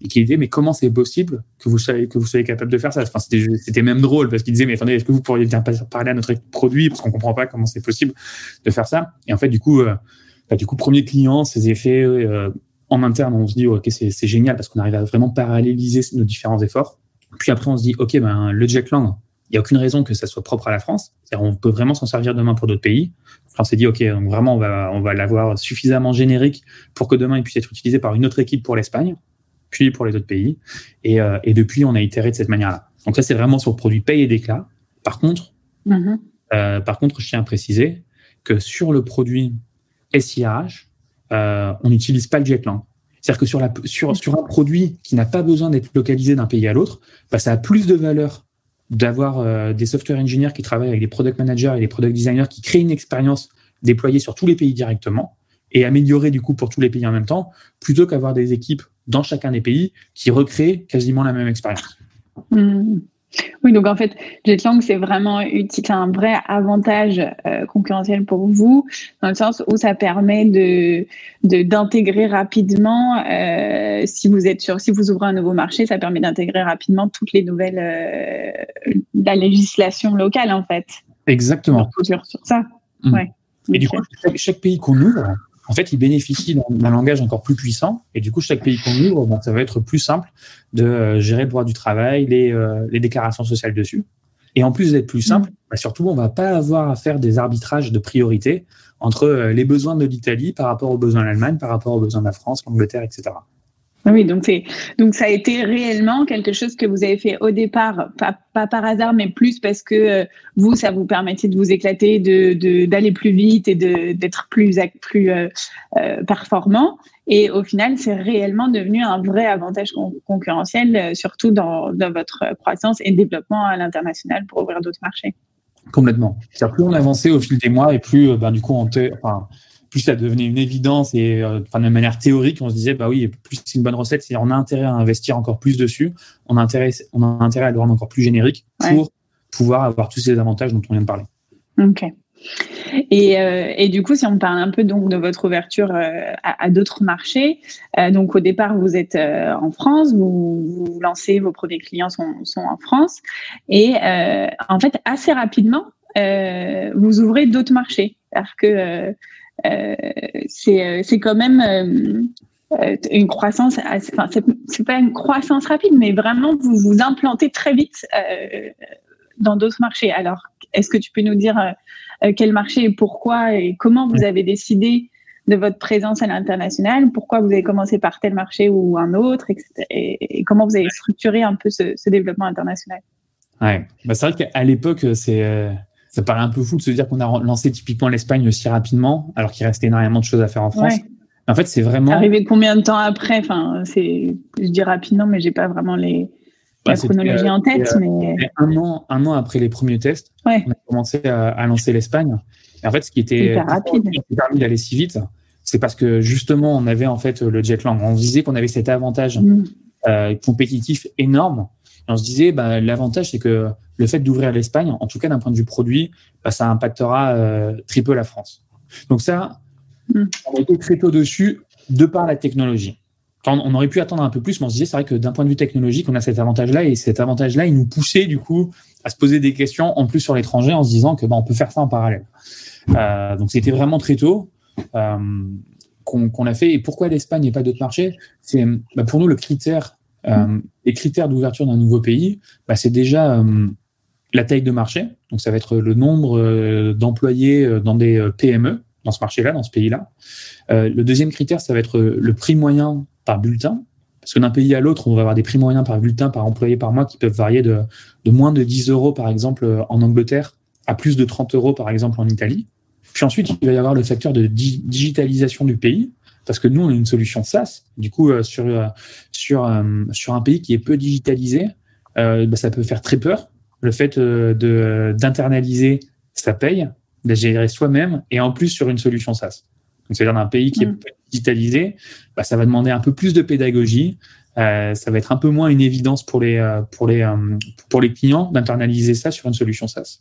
et qui disait mais comment c'est possible que vous soyez que vous soyez capable de faire ça? Enfin, c'était même drôle parce qu'il disait mais attendez est-ce que vous pourriez bien parler à notre produit? Parce qu'on comprend pas comment c'est possible de faire ça. Et en fait du coup euh, bah, du coup premier client ces effets euh, en interne on se dit ok c'est génial parce qu'on arrive à vraiment paralléliser nos différents efforts puis après on se dit ok ben le Jackland il n'y a aucune raison que ça soit propre à la France. On peut vraiment s'en servir demain pour d'autres pays. on s'est dit, OK, donc vraiment, on va, on va l'avoir suffisamment générique pour que demain, il puisse être utilisé par une autre équipe pour l'Espagne puis pour les autres pays. Et, euh, et depuis, on a itéré de cette manière-là. Donc ça, c'est vraiment sur le produit paye et d'éclat. Par contre, mm-hmm. euh, par contre, je tiens à préciser que sur le produit SIRH, on n'utilise pas le Jetlang. C'est-à-dire que sur, la, sur, sur un produit qui n'a pas besoin d'être localisé d'un pays à l'autre, bah, ça a plus de valeur d'avoir euh, des software engineers qui travaillent avec des product managers et des product designers qui créent une expérience déployée sur tous les pays directement et améliorer du coup pour tous les pays en même temps, plutôt qu'avoir des équipes dans chacun des pays qui recréent quasiment la même expérience. Hmm. Oui, donc en fait, Jetlang, c'est vraiment utile, un vrai avantage euh, concurrentiel pour vous, dans le sens où ça permet de d'intégrer rapidement, euh, si vous êtes sur, si vous ouvrez un nouveau marché, ça permet d'intégrer rapidement toutes les nouvelles, euh, la législation locale en fait. Exactement. Sur, sur ça. Hmm. Ouais. Et du coup, chaque pays qu'on ouvre, en fait, il bénéficie d'un langage encore plus puissant. Et du coup, chaque pays qu'on ouvre, ben, ça va être plus simple de euh, gérer le droit du travail, les, euh, les déclarations sociales dessus. Et en plus d'être plus simple, mmh. ben, surtout, on va pas avoir à faire des arbitrages de priorité entre euh, les besoins de l'Italie par rapport aux besoins de l'Allemagne, par rapport aux besoins de la France, l'Angleterre, etc. Oui, donc c'est donc ça a été réellement quelque chose que vous avez fait au départ, pas, pas par hasard, mais plus parce que euh, vous, ça vous permettait de vous éclater, de d'aller plus vite et d'être plus plus euh, euh, performant. Et au final, c'est réellement devenu un vrai avantage concurrentiel, surtout dans, dans votre croissance et développement à l'international pour ouvrir d'autres marchés. Complètement. Plus on avançait au fil des mois et plus, ben, du coup, on enfin, plus ça devenait une évidence et euh, de manière théorique, on se disait bah oui, plus c'est une bonne recette, c'est on a intérêt à investir encore plus dessus, on a intérêt, on a intérêt à le rendre encore plus générique pour pouvoir avoir tous ces avantages dont on vient de parler. Ok. Et, euh, et, du coup, si on parle un peu donc de votre ouverture euh, à, d'autres marchés, donc au départ vous êtes en France, vous, vous, lancez vos premiers clients sont, sont en France, et en fait assez rapidement vous ouvrez d'autres marchés, parce que c'est quand même euh, une croissance, enfin, c'est pas une croissance rapide, mais vraiment vous vous implantez très vite dans d'autres marchés. Alors, est-ce que tu peux nous dire quel marché et pourquoi et comment vous avez décidé de votre présence à l'international, pourquoi vous avez commencé par tel marché ou un autre, et, comment vous avez structuré un peu ce, développement international? Ouais, bah, c'est vrai qu'à l'époque, c'est ça paraît un peu fou de se dire qu'on a lancé typiquement l'Espagne aussi rapidement, alors qu'il restait énormément de choses à faire en France. En fait, c'est vraiment. Arrivé combien de temps après? Enfin, c'est, je dis rapidement, mais j'ai pas vraiment les bah, la chronologie en tête. Euh, mais... Un an, un an après les premiers tests, on a commencé à, lancer l'Espagne. Et en fait, ce qui était rapide, qui a permis d'aller si vite, c'est parce que justement, on avait en fait le Jetlang. On disait qu'on avait cet avantage mm. euh, compétitif énorme et on se disait, bah, l'avantage, c'est que le fait d'ouvrir l'Espagne, en tout cas d'un point de vue produit, bah, ça impactera euh, très peu la France. Donc ça, Mm. On était très tôt dessus de par la technologie. on aurait pu attendre un peu plus, mais on se disait, c'est vrai que d'un point de vue technologique, on a cet avantage-là, et cet avantage-là, il nous poussait du coup à se poser des questions en plus sur l'étranger en se disant que bah, on peut faire ça en parallèle. Euh, donc c'était vraiment très tôt euh, qu'on a fait. Et pourquoi l'Espagne et pas d'autres marchés? C'est bah, pour nous le critère, euh, les critères d'ouverture d'un nouveau pays, bah, c'est déjà euh, la taille de marché. Donc ça va être le nombre euh, d'employés dans des PME dans ce marché-là, dans ce pays-là. le deuxième critère, ça va être le prix moyen par bulletin. Parce que d'un pays à l'autre, on va avoir des prix moyens par bulletin, par employé par mois qui peuvent varier de, de moins de 10 euros, par exemple, en Angleterre, à plus de 30 euros, par exemple, en Italie. Puis ensuite, il va y avoir le facteur de digitalisation du pays, parce que nous, on a une solution SaaS. Du coup, euh, sur, euh, sur, euh, sur un pays qui est peu digitalisé, bah, ça peut faire très peur. Le fait de d'internaliser sa paye, de gérer soi-même, et en plus sur une solution SaaS. Donc, c'est-à-dire d'un pays qui est mm. peu digitalisé, bah, ça va demander un peu plus de pédagogie, euh, ça va être un peu moins une évidence pour les, pour les, pour les clients d'internaliser ça sur une solution SaaS.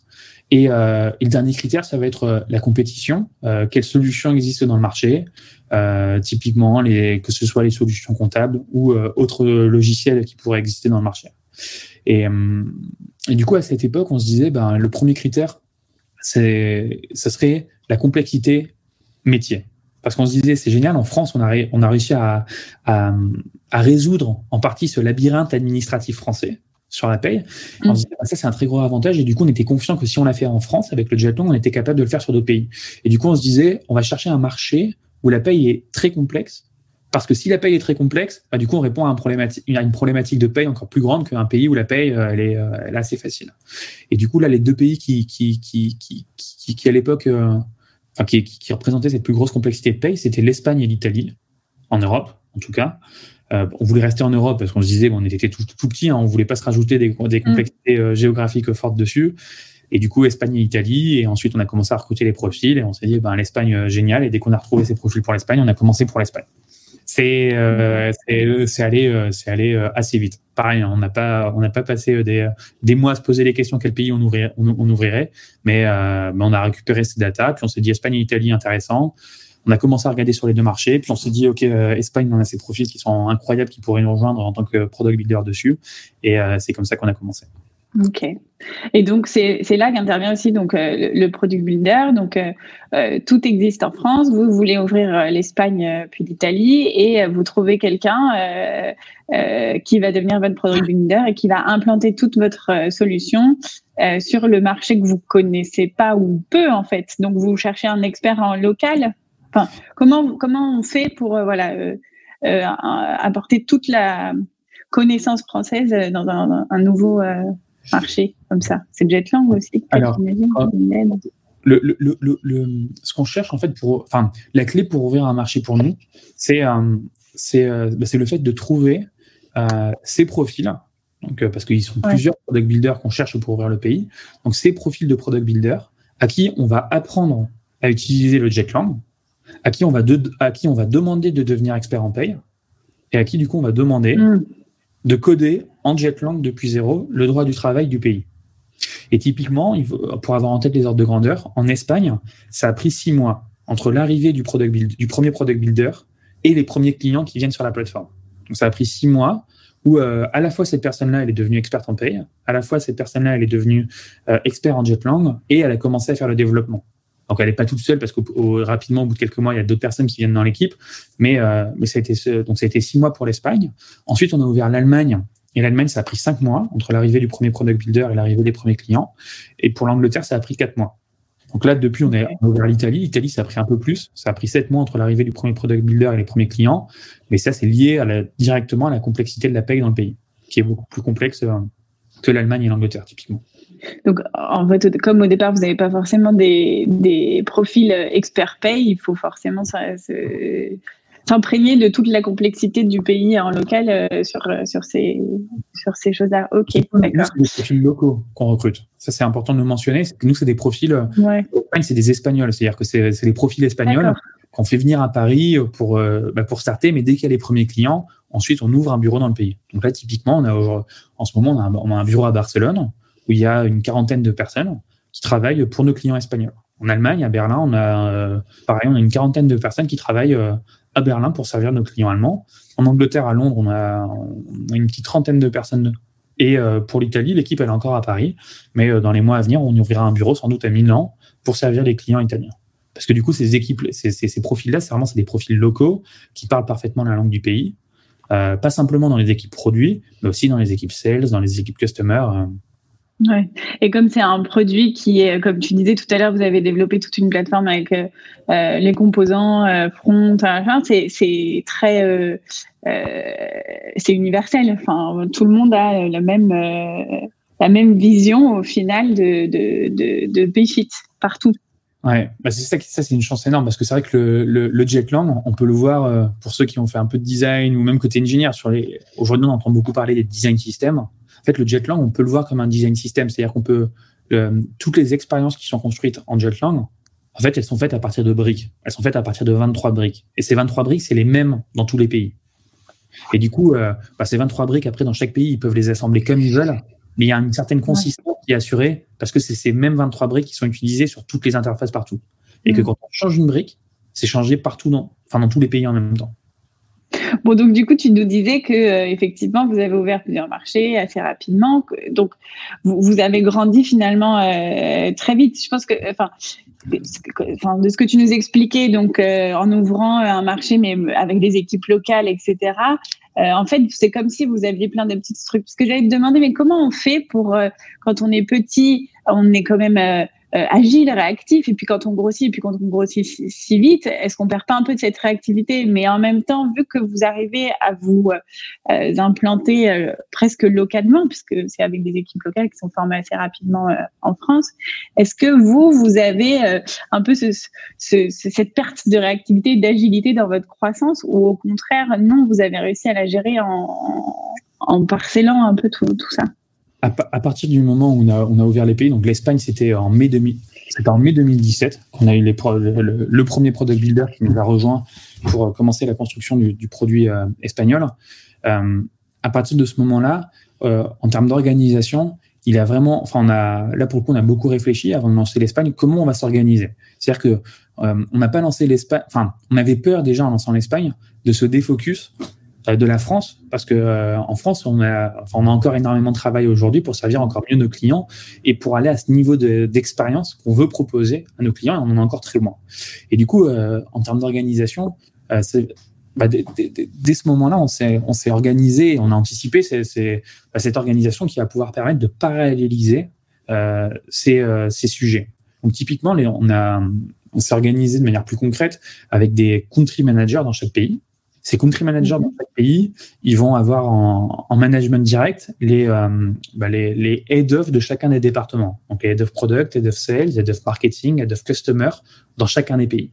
Et, et, le dernier critère, ça va être la compétition. quelles solutions existent dans le marché? Typiquement, que ce soit les solutions comptables ou autres logiciels qui pourraient exister dans le marché. Et, du coup, à cette époque, on se disait, ben, le premier critère, c'est, ça serait la complexité métier parce qu'on se disait, c'est génial, en France, on a, réussi à, résoudre en partie ce labyrinthe administratif français sur la paye. On se disait, bah, ça, c'est un très gros avantage. Et du coup, on était confiant que si on l'a fait en France avec le jeton, on était capable de le faire sur d'autres pays. Et du coup, on se disait, on va chercher un marché où la paye est très complexe. Parce que si la paye est très complexe, bah, du coup, on répond à, un problématique, à une problématique de paye encore plus grande qu'un pays où la paye, euh, elle est, euh, elle est assez facile. Et du coup, là, les deux pays qui, qui, qui, qui, qui, à l'époque, euh, enfin, qui, qui, représentait cette plus grosse complexité de paye, c'était l'Espagne et l'Italie, en Europe en tout cas. Euh, on voulait rester en Europe parce qu'on se disait, bon, on était tout, tout petit, hein, on voulait pas se rajouter des, des mm. complexités euh, géographiques fortes dessus. Et du coup, Espagne et Italie. Et ensuite, on a commencé à recruter les profils et on s'est dit, ben, l'Espagne, euh, génial. Et dès qu'on a retrouvé ces profils pour l'Espagne, on a commencé pour l'Espagne. C'est euh, allé, assez vite. Pareil, on n'a pas, on n'a pas passé des, des mois à se poser les questions quel pays on ouvrirait, on, on ouvrirait mais, mais on a récupéré ces datas. Puis on s'est dit Espagne et Italie intéressant on a commencé à regarder sur les deux marchés, puis on s'est dit, OK, euh, Espagne, on a ces profils qui sont incroyables, qui pourraient nous rejoindre en tant que product builder dessus. Et euh, c'est comme ça qu'on a commencé. Ok. Et donc, c'est là qu'intervient aussi donc, euh, le product builder. Donc, tout existe en France. Vous voulez ouvrir l'Espagne puis l'Italie et vous trouvez quelqu'un qui va devenir votre product builder et qui va implanter toute votre solution sur le marché que vous connaissez pas ou peu, en fait. Donc, vous cherchez un expert en local? Comment, comment on fait pour euh, voilà, euh, euh, apporter toute la connaissance française dans un, nouveau marché comme ça? C'est Jetlang aussi Alors, le, le, le, ce qu'on cherche en fait pour, enfin, la clé pour ouvrir un marché pour nous, c'est c'est bah, le fait de trouver ces profils. Donc, parce qu'ils sont plusieurs product builders qu'on cherche pour ouvrir le pays. Donc, ces profils de product builder à qui on va apprendre à utiliser le Jetlang, à qui on va, à qui on va demander de devenir expert en paye et à qui, du coup, on va demander hmm. de coder en Jetlang depuis zéro le droit du travail du pays. Et typiquement, pour avoir en tête les ordres de grandeur, en Espagne, ça a pris six mois entre l'arrivée du, product build, du premier product builder et les premiers clients qui viennent sur la plateforme. Donc ça a pris six mois où euh, à la fois cette personne-là, elle est devenue experte en paye, à la fois cette personne-là, elle est devenue euh, expert en Jetlang et elle a commencé à faire le développement. Donc elle n'est pas toute seule parce que rapidement, au bout de quelques mois, il y a d'autres personnes qui viennent dans l'équipe. Mais, euh, mais ça a été donc ça a été six mois pour l'Espagne. Ensuite, on a ouvert l'Allemagne. Et l'Allemagne, ça a pris cinq mois entre l'arrivée du premier product builder et l'arrivée des premiers clients. Et pour l'Angleterre, ça a pris quatre mois. Donc là, depuis, on est ouvert l'Italie. L'Italie, ça a pris un peu plus. Ça a pris sept mois entre l'arrivée du premier product builder et les premiers clients. Mais ça, c'est lié directement à la complexité de la paye dans le pays, qui est beaucoup plus complexe euh, que l'Allemagne et l'Angleterre, typiquement. Donc, en fait, comme au départ, vous n'avez pas forcément des, des profils expert pay, il faut forcément s'imprégner de toute la complexité du pays en local euh, sur, sur ces, sur ces choses-là. Ok, d'accord. C'est des profils locaux qu'on recrute. Ça, c'est important de le mentionner. Que nous, c'est des profils. Ouais. C'est des Espagnols. C'est-à-dire que c'est des profils espagnols qu'on fait venir à Paris pour, euh, bah, pour starter, mais dès qu'il y a les premiers clients, ensuite, on ouvre un bureau dans le pays. Donc là, typiquement, on a, en ce moment, on a un, on a un bureau à Barcelone où il y a une quarantaine de personnes qui travaillent pour nos clients espagnols. En Allemagne, à Berlin, on a pareil, on a une quarantaine de personnes qui travaillent à Berlin pour servir nos clients allemands. En Angleterre, à Londres, on a, une petite trentaine de personnes. Et pour l'Italie, l'équipe elle est encore à Paris, mais dans les mois à venir, on ouvrira un bureau sans doute à Milan pour servir les clients italiens. Parce que du coup, ces équipes, ces, profils-là, c'est vraiment des profils locaux qui parlent parfaitement la langue du pays. Euh, pas simplement dans les équipes produits, mais aussi dans les équipes sales, dans les équipes customer. Euh. Et comme c'est un produit qui comme tu disais tout à l'heure, vous avez développé toute une plateforme avec euh, les composants, front, c'est très, c'est universel. Enfin, tout le monde a la même, la même vision au final de, de, partout. Ouais, bah c'est ça, c'est une chance énorme parce que c'est vrai que le, le, le Jetlang, on peut le voir euh, pour ceux qui ont fait un peu de design ou même côté ingénieur. Sur les, aujourd'hui, on entend beaucoup parler des design systems. En fait, le Jetlang, on peut le voir comme un design system, c'est-à-dire qu'on peut euh, toutes les expériences qui sont construites en Jetlang, en fait, elles sont faites à partir de briques. Elles sont faites à partir de 23 briques. Et ces 23 briques, c'est les mêmes dans tous les pays. Et du coup, euh, bah, ces 23 briques, après, dans chaque pays, ils peuvent les assembler comme ils veulent mais il y a une certaine consistance qui est assurée parce que c'est ces mêmes 23 briques qui sont utilisées sur toutes les interfaces partout. Et que mm. quand on change une brique, c'est changé partout dans, enfin, dans tous les pays en même temps. Bon, donc du coup, tu nous disais que euh, effectivement, vous avez ouvert plusieurs marchés assez rapidement. donc, vous, avez grandi finalement euh, très vite. Je pense que, enfin, de ce que tu nous expliquais, donc euh, en ouvrant un marché, mais avec des équipes locales, etc. en fait, c'est comme si vous aviez plein de petites structures. Parce que j'allais te demander, mais comment on fait pour, quand on est petit, on est quand même euh, agile, réactif. Et puis quand on grossit, et puis quand on grossit si, vite, est-ce qu'on perd pas un peu de cette réactivité? Mais en même temps, vu que vous arrivez à vous euh, implanter euh, presque localement, puisque c'est avec des équipes locales qui sont formées assez rapidement en France, est-ce que vous, vous avez un peu ce, ce, cette perte de réactivité, d'agilité dans votre croissance, ou au contraire, non, vous avez réussi à la gérer en, en parcellant un peu tout, tout ça? À, partir du moment où on a, ouvert les pays, donc l'Espagne, c'était en mai 2000, c'était en mai 2017 qu'on a eu le, premier product builder qui nous a rejoint pour euh, commencer la construction du, du produit euh, espagnol. Euh, à partir de ce moment-là, en termes d'organisation, il a vraiment, enfin, on a, là pour le coup, on a beaucoup réfléchi avant de lancer l'Espagne, comment on va s'organiser? C'est-à-dire que on n'a pas lancé l'Espagne, enfin, on avait peur déjà en lançant l'Espagne de se défocus de la France, parce que euh, en France, on a, enfin, on a encore énormément de travail aujourd'hui pour servir encore mieux nos clients et pour aller à ce niveau d'expérience qu'on veut proposer à nos clients, et on en est encore très loin. Et du coup, euh, en termes d'organisation, bah, dès, ce moment-là, on s'est, organisé, on a anticipé c'est, bah, cette organisation qui va pouvoir permettre de paralléliser ces, ces sujets. Donc typiquement, on a, on s'est organisé de manière plus concrète avec des country managers dans chaque pays ces country managers dans chaque pays, ils vont avoir en, en management direct les, euh, bah les, les head of de chacun des départements. Donc, head of product, head of sales, head of marketing, head of customer dans chacun des pays.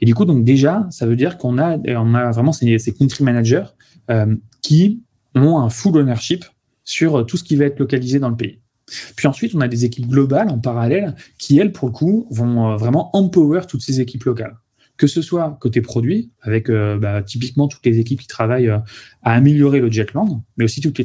Et du coup, donc déjà, ça veut dire qu'on a, on a vraiment ces, ces country managers euh, qui ont un full ownership sur tout ce qui va être localisé dans le pays. Puis ensuite, on a des équipes globales en parallèle qui, elles, pour le coup, vont euh, vraiment empower toutes ces équipes locales que ce soit côté produit, avec euh, bah, typiquement toutes les équipes qui travaillent euh, à améliorer le Jetland, mais aussi toutes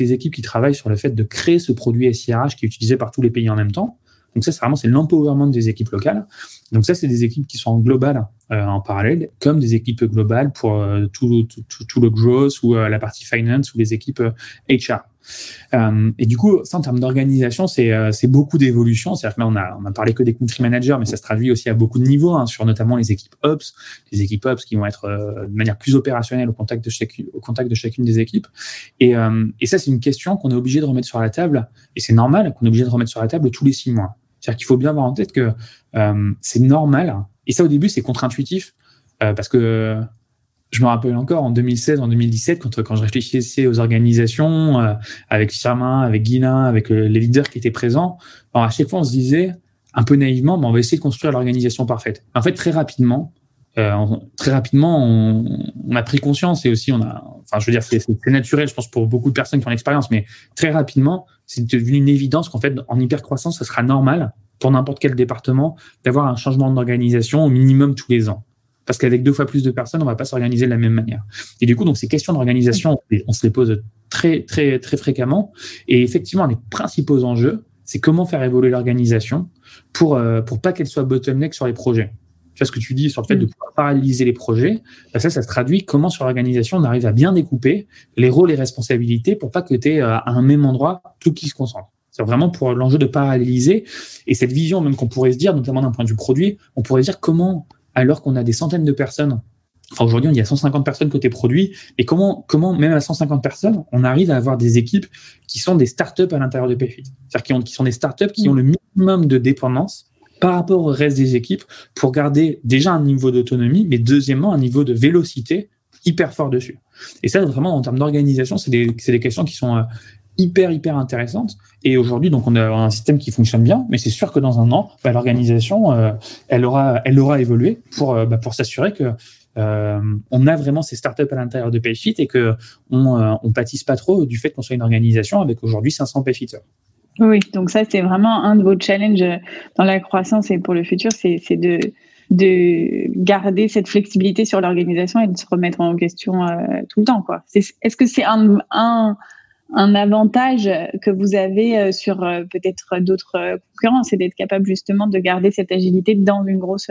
les, équipes qui travaillent sur le fait de créer ce produit SIRH qui est utilisé par tous les pays en même temps. Donc ça, c'est vraiment c'est l'empowerment des équipes locales. Donc ça, c'est des équipes qui sont globales euh, en parallèle, comme des équipes globales pour tout, tout, le growth ou la partie finance ou les équipes HR. Euh, et du coup, ça, en termes d'organisation, c'est euh, beaucoup d'évolution. C'est-à-dire que on a, parlé que des country managers, mais ça se traduit aussi à beaucoup de niveaux, hein, sur notamment les équipes Ops, les équipes Ops qui vont être euh, de manière plus opérationnelle au contact de, chacune, au contact de chacune des équipes. Et, et ça, c'est une question qu'on est obligé de remettre sur la table, et c'est normal qu'on est obligé de remettre sur la table tous les six mois. C'est-à-dire qu'il faut bien avoir en tête que c'est normal, et ça, au début, c'est contre-intuitif, parce que je me rappelle encore en 2016, en 2017, quand, quand je réfléchissais aux organisations, euh, avec Firmin, avec Guina, avec euh, les leaders qui étaient présents, alors à chaque fois on se disait un peu naïvement, on va essayer de construire l'organisation parfaite. En fait, très rapidement, euh, très rapidement, on, on, a pris conscience et aussi on a, enfin, je veux dire, c'est naturel, je pense pour beaucoup de personnes qui ont l'expérience, mais très rapidement, c'est devenu une évidence qu'en fait, en hypercroissance, ce sera normal pour n'importe quel département d'avoir un changement d'organisation au minimum tous les ans parce qu'avec deux fois plus de personnes, on va pas s'organiser de la même manière. Et du coup, donc ces questions d'organisation, on se les pose très très très fréquemment. Et effectivement, les principaux enjeux, c'est comment faire évoluer l'organisation pour, euh, pour pas qu'elle soit bottleneck sur les projets. Tu vois ce que tu dis sur le fait de mm. pouvoir paralyser les projets, bah, ça, ça se traduit comment sur l'organisation on arrive à bien découper les rôles et responsabilités pour pas que tu aies euh, à un même endroit tout qui se concentre. C'est vraiment pour l'enjeu de paralyser. Et cette vision, même qu'on pourrait se dire, notamment d'un point de vue produit, on pourrait dire comment, alors qu'on a des centaines de personnes Enfin, aujourd'hui, il y a 150 personnes côté produit. Et comment, comment, même à 150 personnes, on arrive à avoir des équipes qui sont des startups à l'intérieur de Payfit C'est-à-dire qui, sont des startups qui ont le minimum de dépendance par rapport au reste des équipes pour garder déjà un niveau d'autonomie, mais deuxièmement, un niveau de vélocité hyper fort dessus. Et ça, vraiment, en termes d'organisation, c'est des, des, questions qui sont euh, hyper, hyper intéressantes. Et aujourd'hui, donc, on a un système qui fonctionne bien, mais c'est sûr que dans un an, bah, l'organisation, euh, elle, aura, elle aura évolué pour, euh, bah, pour s'assurer que euh, on a vraiment ces startups à l'intérieur de Payfit et que on, on pâtisse pas trop du fait qu'on soit une organisation avec aujourd'hui 500 Payfitters. Oui, donc ça c'est vraiment un de vos challenges dans la croissance et pour le futur, c'est de de garder cette flexibilité sur l'organisation et de se remettre en question tout le temps. Est-ce que c'est un, un, avantage que vous avez sur peut-être d'autres concurrents, c'est d'être capable justement de garder cette agilité dans une grosse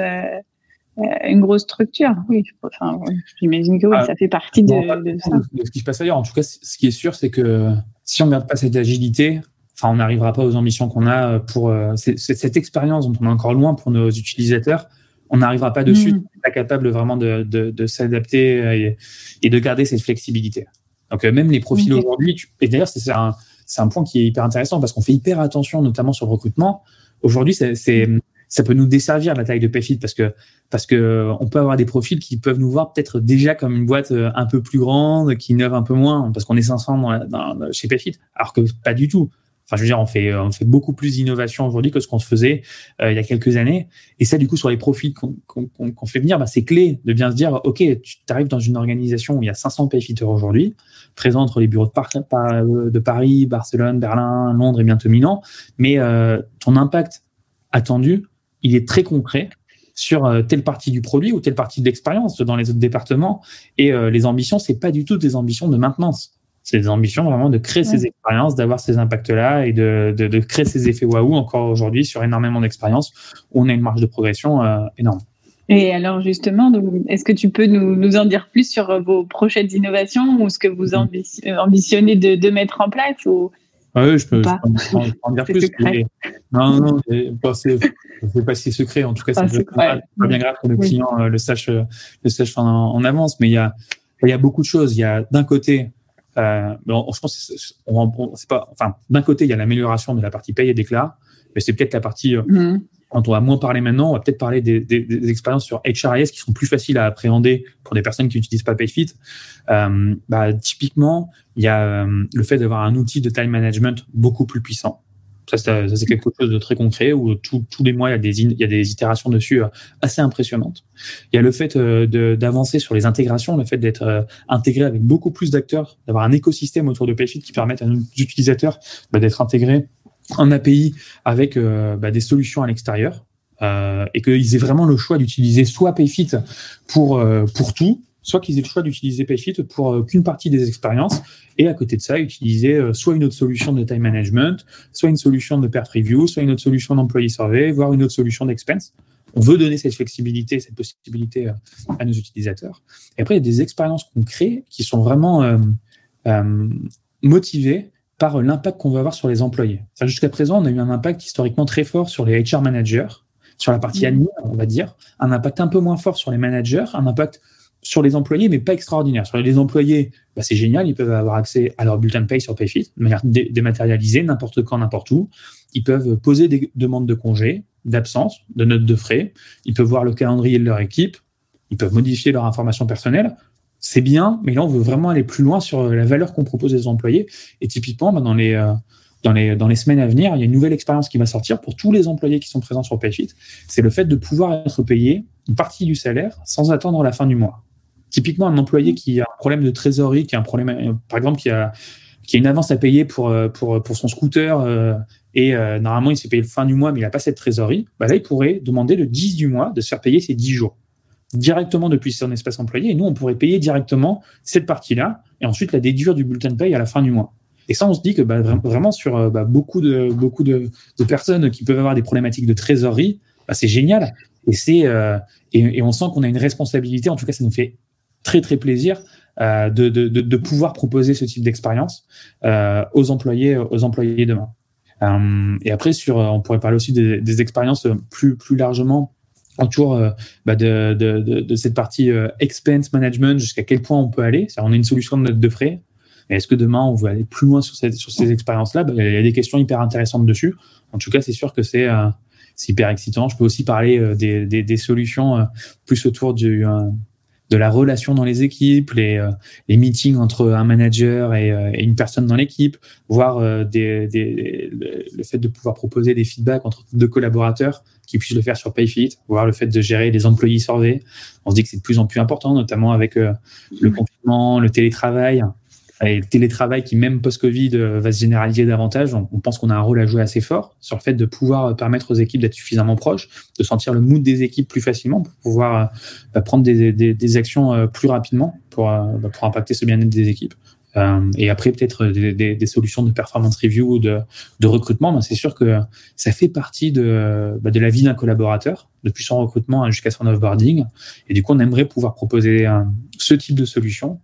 euh, une grosse structure, oui. Enfin, j'imagine que oui, ah, ça fait partie de, ça. ce qui se passe ailleurs. En tout cas, ce qui est sûr, c'est que si on ne garde pas cette agilité, enfin, on n'arrivera pas aux ambitions qu'on a pour euh, cette expérience dont on est encore loin pour nos utilisateurs. On n'arrivera pas dessus, mm. pas capable vraiment de, de, s'adapter et, de garder cette flexibilité. Donc, euh, même les profils aujourd'hui, et d'ailleurs, c'est un, un point qui est hyper intéressant parce qu'on fait hyper attention, notamment sur le recrutement. Aujourd'hui, c'est ça peut nous desservir la taille de Payfit parce que parce que on peut avoir des profils qui peuvent nous voir peut-être déjà comme une boîte euh, un peu plus grande, qui innove un peu moins parce qu'on est 500 dans, chez Payfit, alors que pas du tout. Enfin, je veux dire, on fait beaucoup plus d'innovation aujourd'hui que ce qu'on se faisait euh, il y a quelques années. Et ça, du coup, sur les profils qu'on fait venir, bah, c'est clé de bien se dire, ok, tu arrives dans une organisation où il y a 500 Payfitters aujourd'hui, présents entre les bureaux de, de, Paris, Barcelone, Berlin, Londres et bientôt Milan, mais euh, ton impact attendu il est très concret sur euh, telle partie du produit ou telle partie de l'expérience dans les autres départements. Et euh, les ambitions, c'est pas du tout des ambitions de maintenance. C'est des ambitions vraiment de créer ces expériences, d'avoir ces impacts-là et de, de, créer ces effets waouh encore aujourd'hui sur énormément d'expériences on a une marge de progression euh, énorme. Et alors justement, est-ce que tu peux nous, nous, en dire plus sur vos prochaines innovations ou ce que vous mm-hmm. ambitionnez de, de mettre en place ou ah oui, je peux, en, dire plus. non, non, c'est pas si secret. En tout cas, c'est pas, bien grave que le client euh, le sache, euh, le sache en, avance. Mais il y a, il y a beaucoup de choses. Il y a d'un côté, euh, je pense, on, c'est pas, enfin, d'un côté, il y a l'amélioration de la partie paye et déclare, mais c'est peut-être la partie euh, mmh quand on va moins parler maintenant, on va peut-être parler des, des, des, expériences sur HRIS qui sont plus faciles à appréhender pour des personnes qui n'utilisent pas PayFit. Euh, bah, typiquement, il y a euh, le fait d'avoir un outil de time management beaucoup plus puissant. Ça, c'est quelque chose de très concret où tous les mois, il y, a des il y a des itérations dessus euh, assez impressionnantes. Il y a le fait euh, d'avancer sur les intégrations, le fait d'être intégré avec beaucoup plus d'acteurs, d'avoir un écosystème autour de PayFit qui permette à nos utilisateurs bah, d'être intégrés un API avec euh, bah, des solutions à l'extérieur euh, et qu'ils aient vraiment le choix d'utiliser soit Payfit pour, euh, pour tout, soit qu'ils aient le choix d'utiliser Payfit pour qu'une partie des expériences et à côté de ça, utiliser soit une autre solution de time management, soit une solution de pert review, soit une autre solution d'employee survey, voire une autre solution d'expense. On veut donner cette flexibilité, cette possibilité à nos utilisateurs. Et après, il y a des expériences qu'on crée qui sont vraiment motivées par l'impact qu'on va avoir sur les employés. Jusqu'à présent, on a eu un impact historiquement très fort sur les HR managers, sur la partie mmh. admin, on va dire, un impact un peu moins fort sur les managers, un impact sur les employés, mais pas extraordinaire. Sur les employés, bah, c'est génial, ils peuvent avoir accès à leur bulletin de paye sur Payfit de manière dématérialisée, n'importe quand, n'importe où. Ils peuvent poser des demandes de congés, d'absence, de notes de frais. Ils peuvent voir le calendrier de leur équipe. Ils peuvent modifier leur information personnelle c'est bien, mais là, on veut vraiment aller plus loin sur la valeur qu'on propose aux employés. Et typiquement, bah, dans, les, euh, dans, les, dans les semaines à venir, il y a une nouvelle expérience qui va sortir pour tous les employés qui sont présents sur Payfit. C'est le fait de pouvoir être payé une partie du salaire sans attendre la fin du mois. Typiquement, un employé qui a un problème de trésorerie, qui a un problème, euh, par exemple, qui a, qui a une avance à payer pour, euh, pour, pour son scooter, et normalement, il s'est payé le fin du mois, mais il n'a pas cette trésorerie, bah là, il pourrait demander le 10 du mois de se faire payer ses 10 jours directement depuis son espace employé et nous, on pourrait payer directement cette partie-là et ensuite la déduire du bulletin de paye à la fin du mois. Et ça, on se dit que bah, vraiment sur bah, beaucoup de beaucoup de, personnes qui peuvent avoir des problématiques de trésorerie, bah, c'est génial. Et c'est et, on sent qu'on a une responsabilité. En tout cas, ça nous fait très très plaisir de, de, de, pouvoir proposer ce type d'expérience aux employés aux employés demain. et après, sur, on pourrait parler aussi des, expériences plus plus largement autour euh, bah de, de, de, cette partie euh, expense management, jusqu'à quel point on peut aller. On a une solution de note de frais. Mais est-ce que demain, on veut aller plus loin sur, cette, sur ces expériences-là? Bah, Il y a des questions hyper intéressantes dessus. En tout cas, c'est sûr que c'est euh, hyper excitant. Je peux aussi parler des, des, des, solutions plus autour du, de la relation dans les équipes, les, euh, les meetings entre un manager et, euh, et une personne dans l'équipe, voir euh, des, des, le fait de pouvoir proposer des feedbacks entre deux collaborateurs qui puissent le faire sur PayFit, voir le fait de gérer les employés surveillés. On se dit que c'est de plus en plus important, notamment avec le confinement, le télétravail et le télétravail qui, même post-Covid, euh, va se généraliser davantage, on, pense qu'on a un rôle à jouer assez fort sur le fait de pouvoir permettre aux équipes d'être suffisamment proches, de sentir le mood des équipes plus facilement pour pouvoir euh, bah, prendre des, actions euh, plus rapidement pour, bah, pour impacter ce bien-être des équipes. Euh, et après, peut-être des, solutions de performance review ou de, de recrutement. Ben, c'est sûr que ça fait partie de, bah, de la vie d'un collaborateur, depuis son recrutement jusqu'à son offboarding. Et du coup, on aimerait pouvoir proposer ce type de solution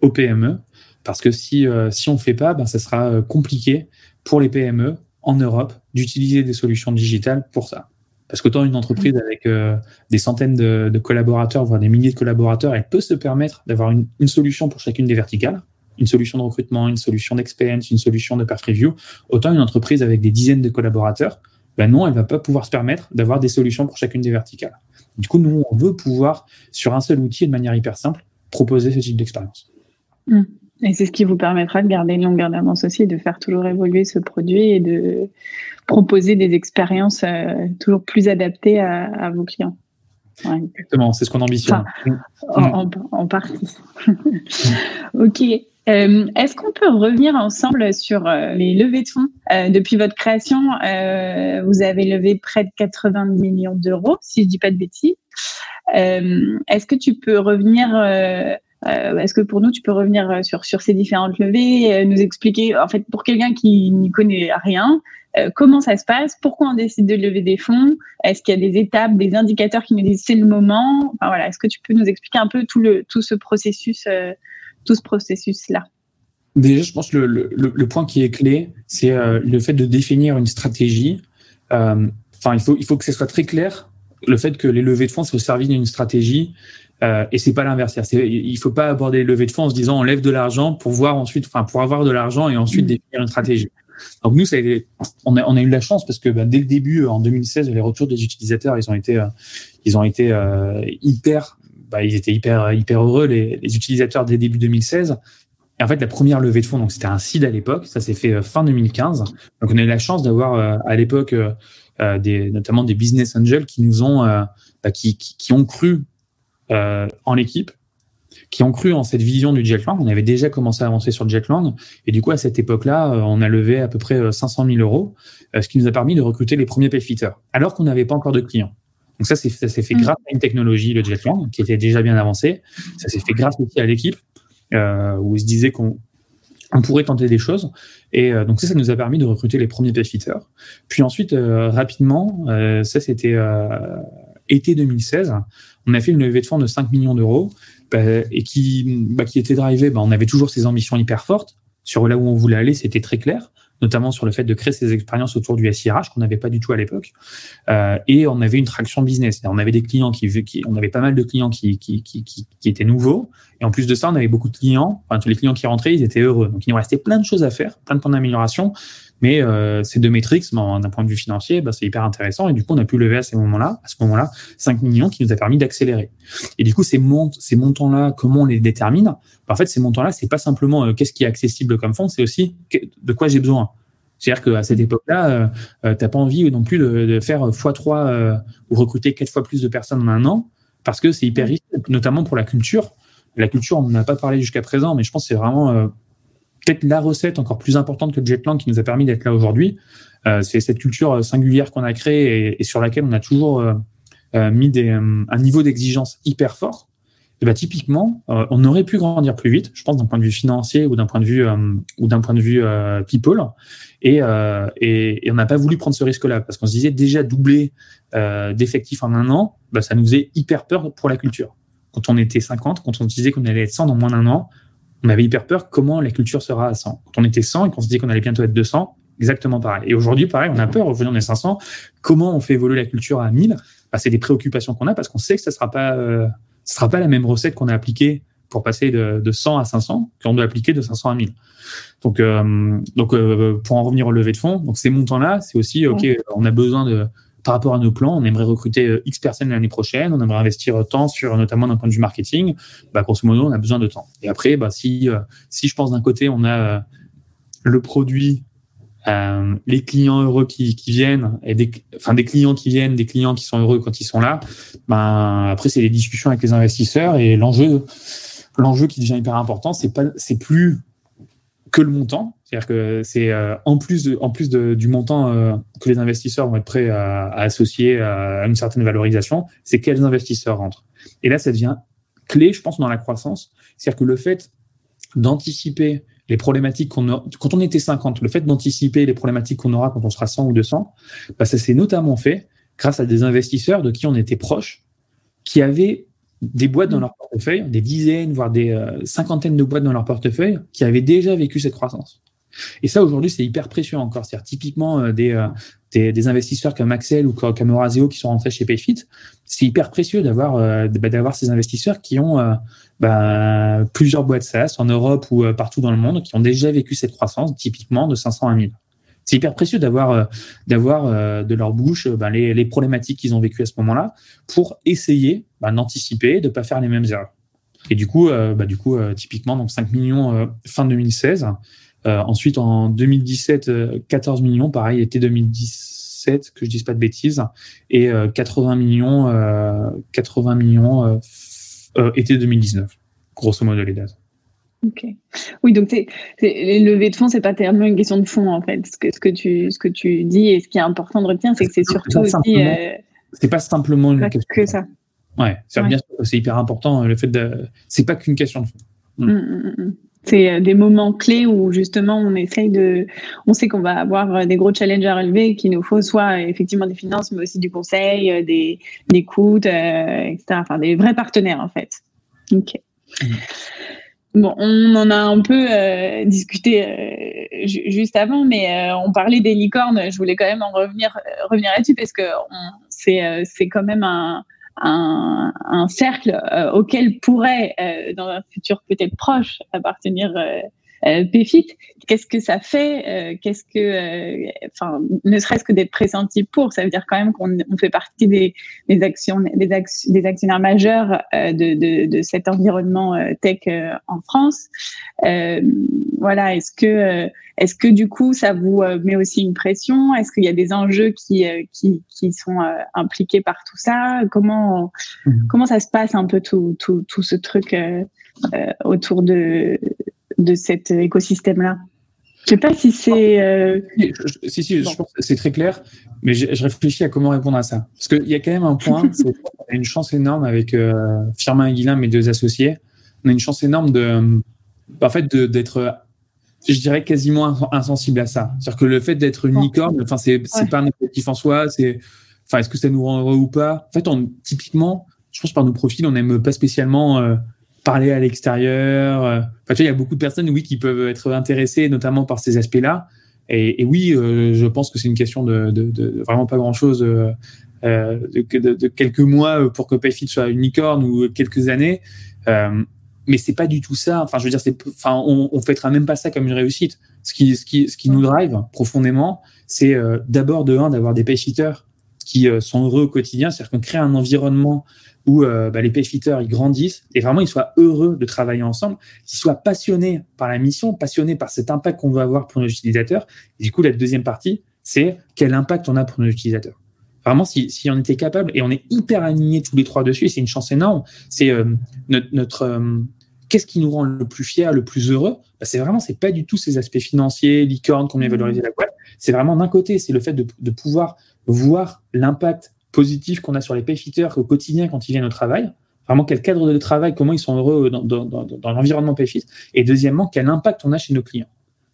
aux PME parce que si, euh, si on ne fait pas, ben, ça sera euh, compliqué pour les PME en Europe d'utiliser des solutions digitales pour ça. Parce qu'autant une entreprise avec euh, des centaines de, collaborateurs, voire des milliers de collaborateurs, elle peut se permettre d'avoir une, solution pour chacune des verticales, une solution de recrutement, une solution d'expérience, une solution de path review. Autant une entreprise avec des dizaines de collaborateurs, ben non, elle va pas pouvoir se permettre d'avoir des solutions pour chacune des verticales. Du coup, nous, on veut pouvoir, sur un seul outil et de manière hyper simple, proposer ce type d'expérience. Mmh. Et c'est ce qui vous permettra de garder une longueur d'avance aussi, de faire toujours évoluer ce produit et de proposer des expériences euh, toujours plus adaptées à, vos clients. Exactement, c'est ce qu'on ambitionne. en, partie. ok. Euh, est-ce qu'on peut revenir ensemble sur euh, les levées de fonds? Depuis votre création, vous avez levé près de 90 millions d'euros, si je ne dis pas de bêtises. Est-ce que tu peux revenir euh, est-ce que pour nous, tu peux revenir euh, sur, ces différentes levées, euh, nous expliquer, en fait, pour quelqu'un qui n'y connaît rien, comment ça se passe, pourquoi on décide de lever des fonds, est-ce qu'il y a des étapes, des indicateurs qui nous disent c'est le moment, enfin, voilà, est-ce que tu peux nous expliquer un peu tout le ce processus, là. Déjà, je pense que le, point qui est clé, c'est le fait de définir une stratégie. Enfin, il faut il faut que ce soit très clair le fait que les levées de fonds soient servies d'une stratégie euh, et c'est pas l'inverse. Il faut pas aborder les levées de fonds en se disant on lève de l'argent pour voir ensuite, enfin pour avoir de l'argent et ensuite mm. définir une stratégie. Donc nous, ça a on, a, on a eu la chance parce que bah, dès le début, en 2016, les retours des utilisateurs, ils ont été, euh, ils ont été euh, hyper, bah, ils étaient hyper, hyper heureux les, les, utilisateurs dès début 2016. Et en fait, la première levée de fonds, donc c'était un seed à l'époque, ça s'est fait fin 2015. Donc on a eu la chance d'avoir à l'époque des, notamment des business angels qui nous ont, bah, qui, qui, qui ont cru euh, en l'équipe qui ont cru en cette vision du Jetland. On avait déjà commencé à avancer sur le Jetland. Et du coup, à cette époque-là, euh, on a levé à peu près 500 euh, 000 euros, ce qui nous a permis de recruter les premiers payfitters, alors qu'on n'avait pas encore de clients. Donc ça, ça s'est fait mm. grâce à une technologie, le Jetland, qui était déjà bien avancée. Ça s'est fait grâce aussi à l'équipe, euh, où ils se disaient qu'on on pourrait tenter des choses. Et donc ça, ça nous a permis de recruter les premiers payfitters. Puis ensuite, rapidement, ça c'était été 2016, on a fait une levée de fonds de 5 millions d'euros bah, et qui, bah, qui était drivé. Bah, on avait toujours ces ambitions hyper fortes. Sur là où on voulait aller, c'était très clair, notamment sur le fait de créer ces expériences autour du SIRH qu'on n'avait pas du tout à l'époque. Euh, et on avait une traction business. On avait des clients qui, on avait pas mal de clients qui, qui, étaient nouveaux. Et en plus de ça, on avait beaucoup de clients. Enfin, tous les clients qui rentraient, ils étaient heureux. Donc, il nous restait plein de choses à faire, plein de points d'amélioration. Mais euh, ces deux métriques, d'un point de vue financier, bah, c'est hyper intéressant. Et du coup, on a pu lever à ce moment-là, à ce moment-là, 5 millions qui nous a permis d'accélérer. Et du coup, ces, mont ces montants-là, comment on les détermine? Bah, En fait, ces montants-là, c'est pas simplement euh, qu'est-ce qui est accessible comme fonds, c'est aussi de quoi j'ai besoin. C'est-à-dire qu'à cette époque-là, euh, euh t'as pas envie non plus de, faire x3 euh, ou recruter quatre fois plus de personnes en un an, parce que c'est hyper risqué, notamment pour la culture. La culture, on n'en a pas parlé jusqu'à présent, mais je pense que c'est vraiment peut-être la recette encore plus importante que le Jetland qui nous a permis d'être là aujourd'hui. Euh, c'est cette culture euh, singulière qu'on a créée et, sur laquelle on a toujours euh, mis des, un niveau d'exigence hyper fort. bah, typiquement, euh, on aurait pu grandir plus vite, je pense, d'un point de vue financier ou d'un point de vue euh, ou d'un point de vue euh, people, et, et, on n'a pas voulu prendre ce risque-là parce qu'on se disait déjà doubler d'effectifs en un an, bah, ça nous faisait hyper peur pour la culture. Quand on était 50, quand on se disait qu'on allait être 100 dans moins d'un an, on avait hyper peur comment la culture sera à 100. Quand on était 100 et qu'on se disait qu'on allait bientôt être 200, exactement pareil. Et aujourd'hui, pareil, on a peur, aujourd'hui on est 500. Comment on fait évoluer la culture à 1000 bah, C'est des préoccupations qu'on a parce qu'on sait que ça ne sera pas ce sera pas la même recette qu'on a appliquée pour passer de, de 100 à 500 qu'on doit appliquer de 500 à 1000. Donc, euh, donc euh, pour en revenir au levée de fonds, donc ces montants-là, c'est aussi ok, on a besoin de par rapport à nos plans, on aimerait recruter euh, X personnes l'année prochaine, on aimerait investir tant sur notamment d'un point de vue marketing. Bah, grosso modo, on a besoin de temps. Et après, bah, si si je pense d'un côté, on a le produit euh, les clients heureux qui, qui viennent et des, enfin des clients qui viennent, des clients qui sont heureux quand ils sont là. Ben après c'est les discussions avec les investisseurs et l'enjeu, l'enjeu qui devient hyper important, c'est pas, c'est plus que le montant, c'est-à-dire que c'est euh, en plus de, en plus de, du montant euh, que les investisseurs vont être prêts à, à associer à une certaine valorisation, c'est quels investisseurs rentrent. Et là ça devient clé, je pense, dans la croissance, c'est-à-dire que le fait d'anticiper les problématiques qu'on a, quand on était 50, le fait d'anticiper les problématiques qu'on aura quand on sera 100 ou 200, bah, ça s'est notamment fait grâce à des investisseurs de qui on était proche, qui avaient des boîtes dans leur portefeuille, des dizaines, voire des euh, cinquantaines de boîtes dans leur portefeuille, qui avaient déjà vécu cette croissance. Et ça, aujourd'hui, c'est hyper précieux encore. C'est-à-dire, typiquement, euh, des, euh, des, des, investisseurs comme Axel ou comme Eurasio qui sont rentrés chez Payfit, c'est hyper précieux d'avoir euh, bah, d'avoir ces investisseurs qui ont bah, plusieurs boîtes SaaS en Europe ou partout dans le monde, qui ont déjà vécu cette croissance, typiquement de 500 à 1000. C'est hyper précieux d'avoir d'avoir de leur bouche bah, les, problématiques qu'ils ont vécues à ce moment-là pour essayer bah, d'anticiper, de pas faire les mêmes erreurs. Et du coup, du coup, typiquement donc 5 millions fin 2016. Euh, ensuite, en 2017, 14 euh, millions, pareil, été 2017, que je dise pas de bêtises, et 80 euh, millions, 80 millions été 2019, grosso modo les dates. Ok. Oui, donc les levées de fonds, c'est pas tellement une question de fonds en fait. Ce que, ce que, tu, ce que tu dis et ce qui est important de retenir, c'est que c'est surtout aussi. C'est pas simplement une question. Que ça. Ouais, c'est hyper important. Le fait de, c'est pas qu'une question de fonds. Mmh, mmh, mmh, c'est euh, des moments clés où justement on essaye de, on sait qu'on va avoir euh, des gros challenges à relever, qu'il nous faut soit effectivement des finances, mais aussi du conseil, euh, des, des écoutes, etc. Enfin, des vrais partenaires en fait. Ok. Mmh. Bon, on en a un peu discuté juste avant, mais on parlait des licornes. Je voulais quand même en revenir revenir là-dessus parce que c'est c'est quand même un un, un cercle euh, auquel pourrait, euh, dans un futur peut-être proche, appartenir euh, euh, PFIT, qu'est-ce que ça fait euh, Qu'est-ce que, euh, enfin, ne serait-ce que d'être pressenti pour, ça veut dire quand même qu'on on fait partie des, des, actions, des, des actionnaires majeurs de, de, de, cet environnement tech en France. voilà, est-ce que, est-ce que du coup, ça vous met aussi une pression? Est-ce qu'il y a des enjeux qui, qui, qui sont impliqués par tout ça? Comment, mmh. comment ça se passe un peu tout, tout, tout ce truc autour de de cet écosystème-là. Je sais pas si c'est. Euh, si, si, je pense que c'est très clair, mais je, réfléchis à comment répondre à ça. Parce qu'il y a quand même un point, c'est qu'on a une chance énorme avec euh, Firmin et Guilain, mes deux associés. On a une chance énorme de, en fait, d'être, je dirais, quasiment insensible à ça. C'est-à-dire que le fait d'être une licorne, enfin, c'est pas un objectif en soi, c'est, enfin, est-ce que ça nous rend heureux ou pas? En fait, on, typiquement, je pense par nos profils, on n'aime pas spécialement. Euh, parler à l'extérieur. Euh, enfin, tu il y a beaucoup de personnes, oui, qui peuvent être intéressées, notamment par ces aspects-là. Et, oui, euh, je pense que c'est une question de, vraiment pas grand-chose, euh, de, quelques mois pour que Payfit soit une licorne ou quelques années. Euh, mais c'est pas du tout ça. Enfin, je veux dire, on, on fêtera même pas ça comme une réussite. Ce qui, nous drive profondément, c'est d'abord de un d'avoir des payfitters qui sont heureux au quotidien, c'est-à-dire qu'on crée un environnement où euh, bah, les payfitters ils grandissent et vraiment ils soient heureux de travailler ensemble, qu'ils soient passionnés par la mission, passionnés par cet impact qu'on veut avoir pour nos utilisateurs. Du coup, la deuxième partie, c'est quel impact on a pour nos utilisateurs. Vraiment, si, si on était capable, et on est hyper alignés tous les trois dessus, c'est une chance énorme, c'est euh, notre, euh, qu'est-ce qui nous rend le plus fier, le plus heureux? Bah, C'est vraiment, c'est pas du tout ces aspects financiers, licorne, combien valoriser la boîte. C'est vraiment d'un côté, c'est le fait de pouvoir voir l'impact positif qu'on a sur les payfitters au quotidien quand ils viennent au travail. Vraiment, quel cadre de travail, comment ils sont heureux dans, dans, dans, l'environnement PayFit. Et deuxièmement, quel impact on a chez nos clients.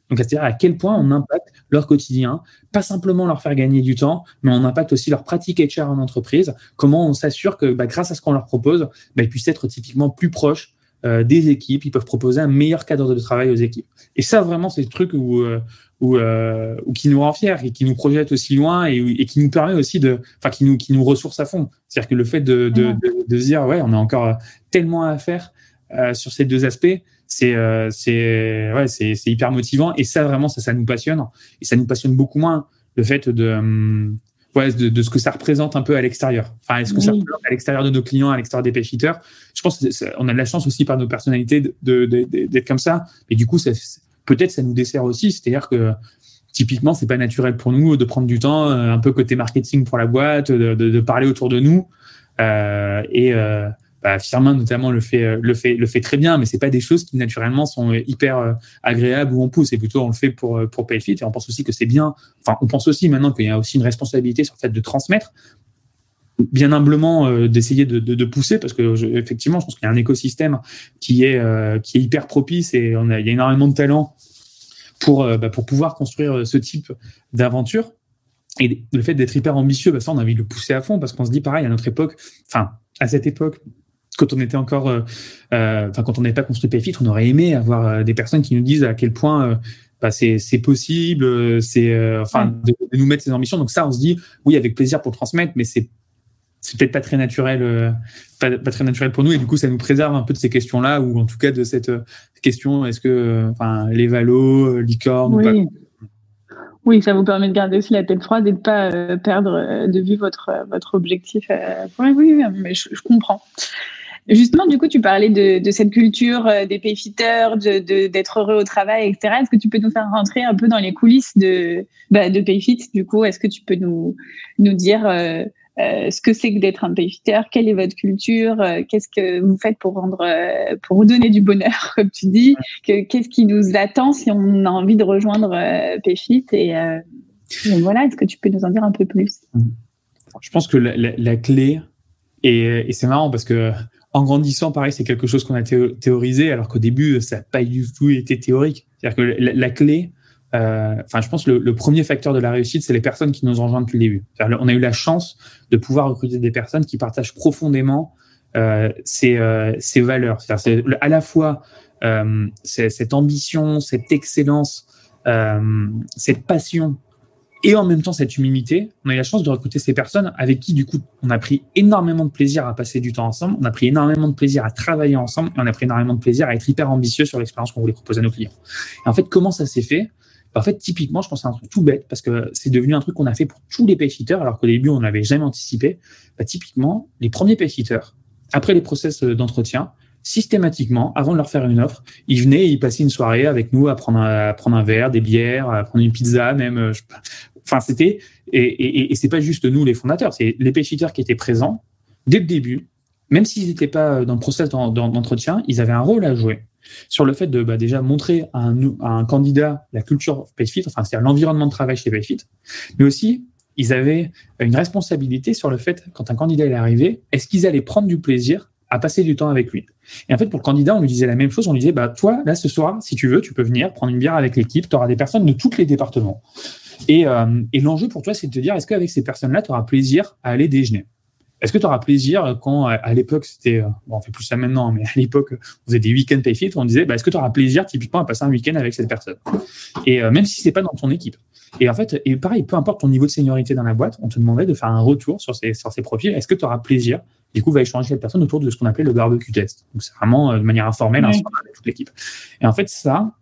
Donc, c'est-à-dire à quel point on impacte leur quotidien, pas simplement leur faire gagner du temps, mais on impacte aussi leur pratique HR en entreprise. Comment on s'assure que, bah, grâce à ce qu'on leur propose, bah, ils puissent être typiquement plus proches euh, des équipes, ils peuvent proposer un meilleur cadre de travail aux équipes. Et ça, vraiment, c'est le truc où, euh, euh, qui nous rend fiers et qui nous projette aussi loin et, et qui nous permet aussi de, enfin, qui nous, qui nous ressource à fond. C'est-à-dire que le fait de, de, de, de, se dire, ouais, on a encore tellement à faire euh, sur ces deux aspects, c'est euh, c'est ouais, c'est hyper motivant et ça vraiment ça ça nous passionne et ça nous passionne beaucoup moins le fait de hum, ouais, de, de, ce que ça représente un peu à l'extérieur. Enfin, est-ce que ça représente à l'extérieur de nos clients, à l'extérieur des payfitters Je pense qu'on a de la chance aussi par nos personnalités d'être de, de, comme ça. Et du coup, peut-être ça nous dessert aussi. C'est-à-dire que typiquement, c'est pas naturel pour nous de prendre du temps, euh, un peu côté marketing pour la boîte, de, parler autour de nous. Euh, et, euh, bah, Firmin notamment le fait, le fait, le fait très bien, mais c'est pas des choses qui naturellement sont hyper agréables où on pousse. Et plutôt on le fait pour pour Payfit. Et on pense aussi que c'est bien. Enfin, on pense aussi maintenant qu'il y a aussi une responsabilité sur le fait de transmettre bien humblement d'essayer de, de, de, pousser parce que effectivement je pense qu'il y a un écosystème qui est qui est hyper propice et on a, il y a énormément de talent pour bah, pour pouvoir construire ce type d'aventure et le fait d'être hyper ambitieux bah, ça on a envie de le pousser à fond parce qu'on se dit pareil à notre époque enfin à cette époque quand on était encore, euh, euh, enfin quand on n'avait pas construit Payfit, on aurait aimé avoir euh, des personnes qui nous disent à quel point bah, c'est possible, c'est enfin de, nous mettre ces ambitions. Donc ça, on se dit oui avec plaisir pour transmettre, mais c'est c'est peut-être pas très naturel, pas, très naturel pour nous, et du coup ça nous préserve un peu de ces questions-là, ou en tout cas de cette question est-ce que, enfin les valos, licorne, oui. Oui, ça vous permet de garder aussi la tête froide et de pas perdre de vue votre votre objectif. oui, oui, mais je, je comprends. Justement, du coup, tu parlais de, cette culture euh, des payfitters, d'être de, heureux au travail, etc. Est-ce que tu peux nous faire rentrer un peu dans les coulisses de, bah, de Payfit? Du coup, est-ce que tu peux nous, nous dire euh, euh, ce que c'est que d'être un payfitter Quelle est votre culture Qu'est-ce que vous faites pour rendre, pour vous donner du bonheur, comme tu dis Qu'est-ce qui nous attend si on a envie de rejoindre Payfit et, voilà, est-ce que tu peux nous en dire un peu plus? Je pense que la, clé, et, et c'est marrant parce que en grandissant, pareil, c'est quelque chose qu'on a théorisé, alors qu'au début, ça n'a pas du tout été théorique. C'est-à-dire que la, clé, euh, enfin, je pense que le, premier facteur de la réussite, c'est les personnes qui nous ont rejoints depuis le début. On a eu la chance de pouvoir recruter des personnes qui partagent profondément euh, ces, euh, ces, valeurs. C'est à la fois euh, cette ambition, cette excellence, euh, cette passion et en même temps cette humilité, on a eu la chance de recruter ces personnes avec qui du coup on a pris énormément de plaisir à passer du temps ensemble, on a pris énormément de plaisir à travailler ensemble et on a pris énormément de plaisir à être hyper ambitieux sur l'expérience qu'on voulait proposer à nos clients. Et en fait, comment ça s'est fait? En fait, typiquement, je pense à un truc tout bête parce que c'est devenu un truc qu'on a fait pour tous les payfitters alors qu'au début on n'avait jamais anticipé. Bah, typiquement, les premiers payfitters, après les process d'entretien, systématiquement, avant de leur faire une offre, ils venaient, ils passaient une soirée avec nous à prendre un, à prendre un verre, des bières, à prendre une pizza, même, je, Enfin, c'était et, et, et c'est pas juste nous les fondateurs, c'est les payfitters qui étaient présents dès le début, même s'ils n'étaient pas dans le process d'entretien, ils avaient un rôle à jouer sur le fait de bah, déjà montrer à un, candidat la culture Payfit, enfin c'est-à-dire l'environnement de travail chez Payfit, mais aussi ils avaient une responsabilité sur le fait quand un candidat est arrivé, est-ce qu'ils allaient prendre du plaisir à passer du temps avec lui? Et en fait, pour le candidat, on lui disait la même chose. On lui disait, bah, toi, là, ce soir, si tu veux, tu peux venir prendre une bière avec l'équipe. Tu auras des personnes de tous les départements. Et, euh, et l'enjeu pour toi, c'est de te dire, est-ce qu'avec ces personnes-là, tu auras plaisir à aller déjeuner? Est-ce que tu auras plaisir quand, à l'époque, c'était, euh, bon, on fait plus ça maintenant, mais à l'époque, on faisait des week-ends pay fit, on disait, bah, est-ce que tu auras plaisir typiquement à passer un week-end avec cette personne? Et euh, même si c'est pas dans ton équipe. Et en fait, et pareil, peu importe ton niveau de seniorité dans la boîte, on te demandait de faire un retour sur ces, sur ces profils. Est-ce que tu auras plaisir Du coup, va échanger cette personne autour de ce qu'on appelait le barbecue test? Donc, c'est vraiment de manière informelle, avec toute l'équipe. Et en fait, ça,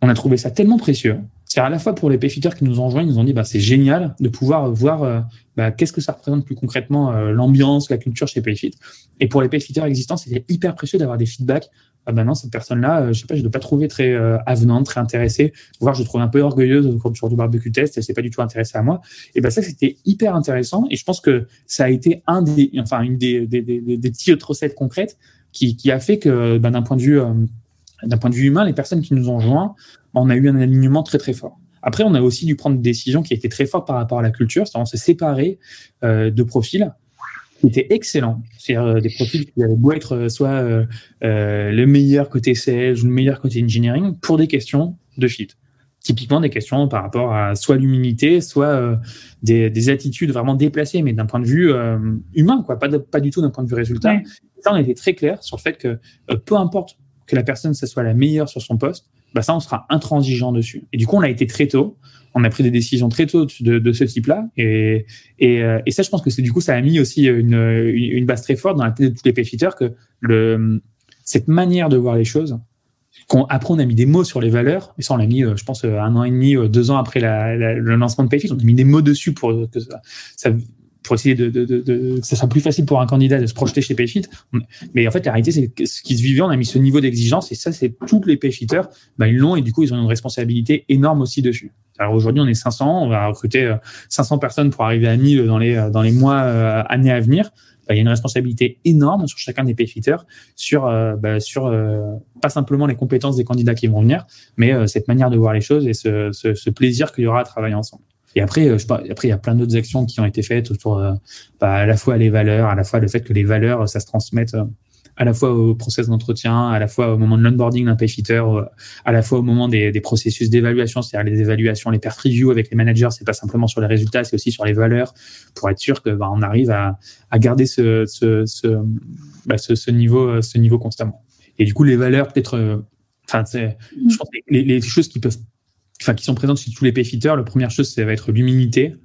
on a trouvé ça tellement précieux c'est à la fois pour les payfitters qui nous ont rejoints, ils nous ont dit bah, c'est génial de pouvoir voir euh, bah, qu'est-ce que ça représente plus concrètement euh, l'ambiance, la culture chez Payfit. Et pour les payfitters existants, c'était hyper précieux d'avoir des feedbacks. Ah bah non, cette personne-là, euh, je sais pas, je ne dois pas trouver très avenante, très intéressée, voire je trouve un peu orgueilleuse sur du barbecue test, elle s'est pas du tout intéressée à moi. Et ben ça, c'était hyper intéressant. Et je pense que ça a été un des, enfin une des, des, des, des petites recettes concrètes qui, qui a fait que d'un point de vue d'un point de vue humain, les personnes qui nous ont joints, on a eu un alignement très très fort. Après, on a aussi dû prendre une décision qui été très forte par rapport à la culture, c'est-à-dire on s'est séparé euh, de profils qui étaient excellents. C'est-à-dire des profils qui avaient beau être soit le meilleur côté sales ou le meilleur côté engineering pour des questions de fit typiquement des questions par rapport à soit l'humilité, soit des, attitudes vraiment déplacées, mais d'un point de vue humain, quoi, pas, pas du tout d'un point de vue résultat. Ça, on était très clair sur le fait que peu importe que la personne ça soit la meilleure sur son poste, bah ça, on sera intransigeant dessus. Et du coup, on a été très tôt. On a pris des décisions très tôt de, ce type-là. Et, euh, et, ça, je pense que c'est du coup, ça a mis aussi une, une base très forte dans la tête de tous les payfitters que cette manière de voir les choses, qu'on, après, on a mis des mots sur les valeurs. Et ça, on l'a mis, euh, je pense, euh, un an et demi, deux ans après la, le lancement de Payfit. On a mis des mots dessus pour que ça pour essayer de, de, de, de, que ça soit plus facile pour un candidat de se projeter chez Payfit. Mais en fait, la réalité, c'est ce qui se vivait, on a mis ce niveau d'exigence et ça, c'est tous les Payfitters, bah, ils l'ont et du coup, ils ont une responsabilité énorme aussi dessus. Alors aujourd'hui, on est 500, on va recruter 500 euh, personnes pour arriver à 1000 dans les, euh, dans les mois, euh, années à venir. Bah, il y a une responsabilité énorme sur chacun des payfitters, sur, bah, sur pas simplement les compétences des candidats qui vont venir, mais cette manière de voir les choses et ce, ce plaisir qu'il y aura à travailler ensemble. Et après, euh, je, après, il y a plein d'autres actions qui ont été faites autour, euh, bah, à la fois les valeurs, à la fois le fait que les valeurs, ça se transmette euh, à la fois au process d'entretien, à la fois au moment de l'onboarding d'un payfitter, à la fois au moment des, processus d'évaluation, c'est-à-dire les évaluations, les perf reviews avec les managers, c'est pas simplement sur les résultats, c'est aussi sur les valeurs, pour être sûr que bah, on arrive à, à garder ce, ce, ce, bah, ce, niveau, ce niveau constamment. Et du coup, les valeurs, peut-être, enfin, je pense que les choses qui peuvent enfin, qui sont présentes chez tous les payfitters. La première chose, ça va être l'humilité,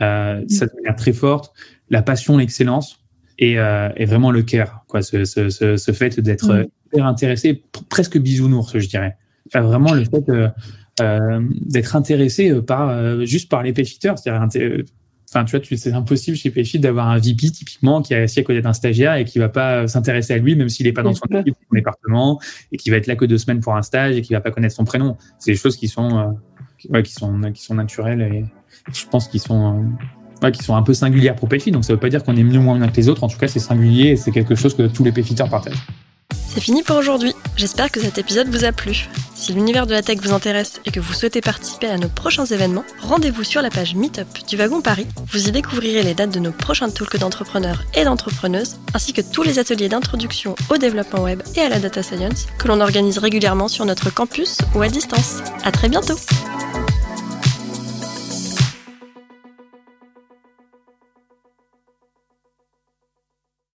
euh, ça de manière très forte, la passion, l'excellence et, euh, et, vraiment le care, quoi, ce, ce, ce, ce fait d'être mm. hyper intéressé, presque bisounours, je dirais. Enfin, vraiment le fait euh, d'être intéressé par juste par les payfitters, c'est-à-dire Enfin, tu vois, c'est impossible chez Payfit d'avoir un VP typiquement qui est assis à côté d'un stagiaire et qui va pas s'intéresser à lui, même s'il n'est pas dans son équipe, son département, et qui va être là que deux semaines pour un stage et qui va pas connaître son prénom. C'est des choses qui sont, euh, ouais, qui sont, qui sont naturelles et, je pense qu'ils sont, euh, ouais, qui sont un peu singulières pour Payfit. Donc, ça veut pas dire qu'on est mieux ou moins bien que les autres. En tout cas, c'est singulier et c'est quelque chose que tous les Payfitters partagent. C'est fini pour aujourd'hui. J'espère que cet épisode vous a plu. Si l'univers de la tech vous intéresse et que vous souhaitez participer à nos prochains événements, rendez-vous sur la page Meetup du Wagon Paris. Vous y découvrirez les dates de nos prochains talks d'entrepreneurs et d'entrepreneuses, ainsi que tous les ateliers d'introduction au développement web et à la data science que l'on organise régulièrement sur notre campus ou à distance. À très bientôt!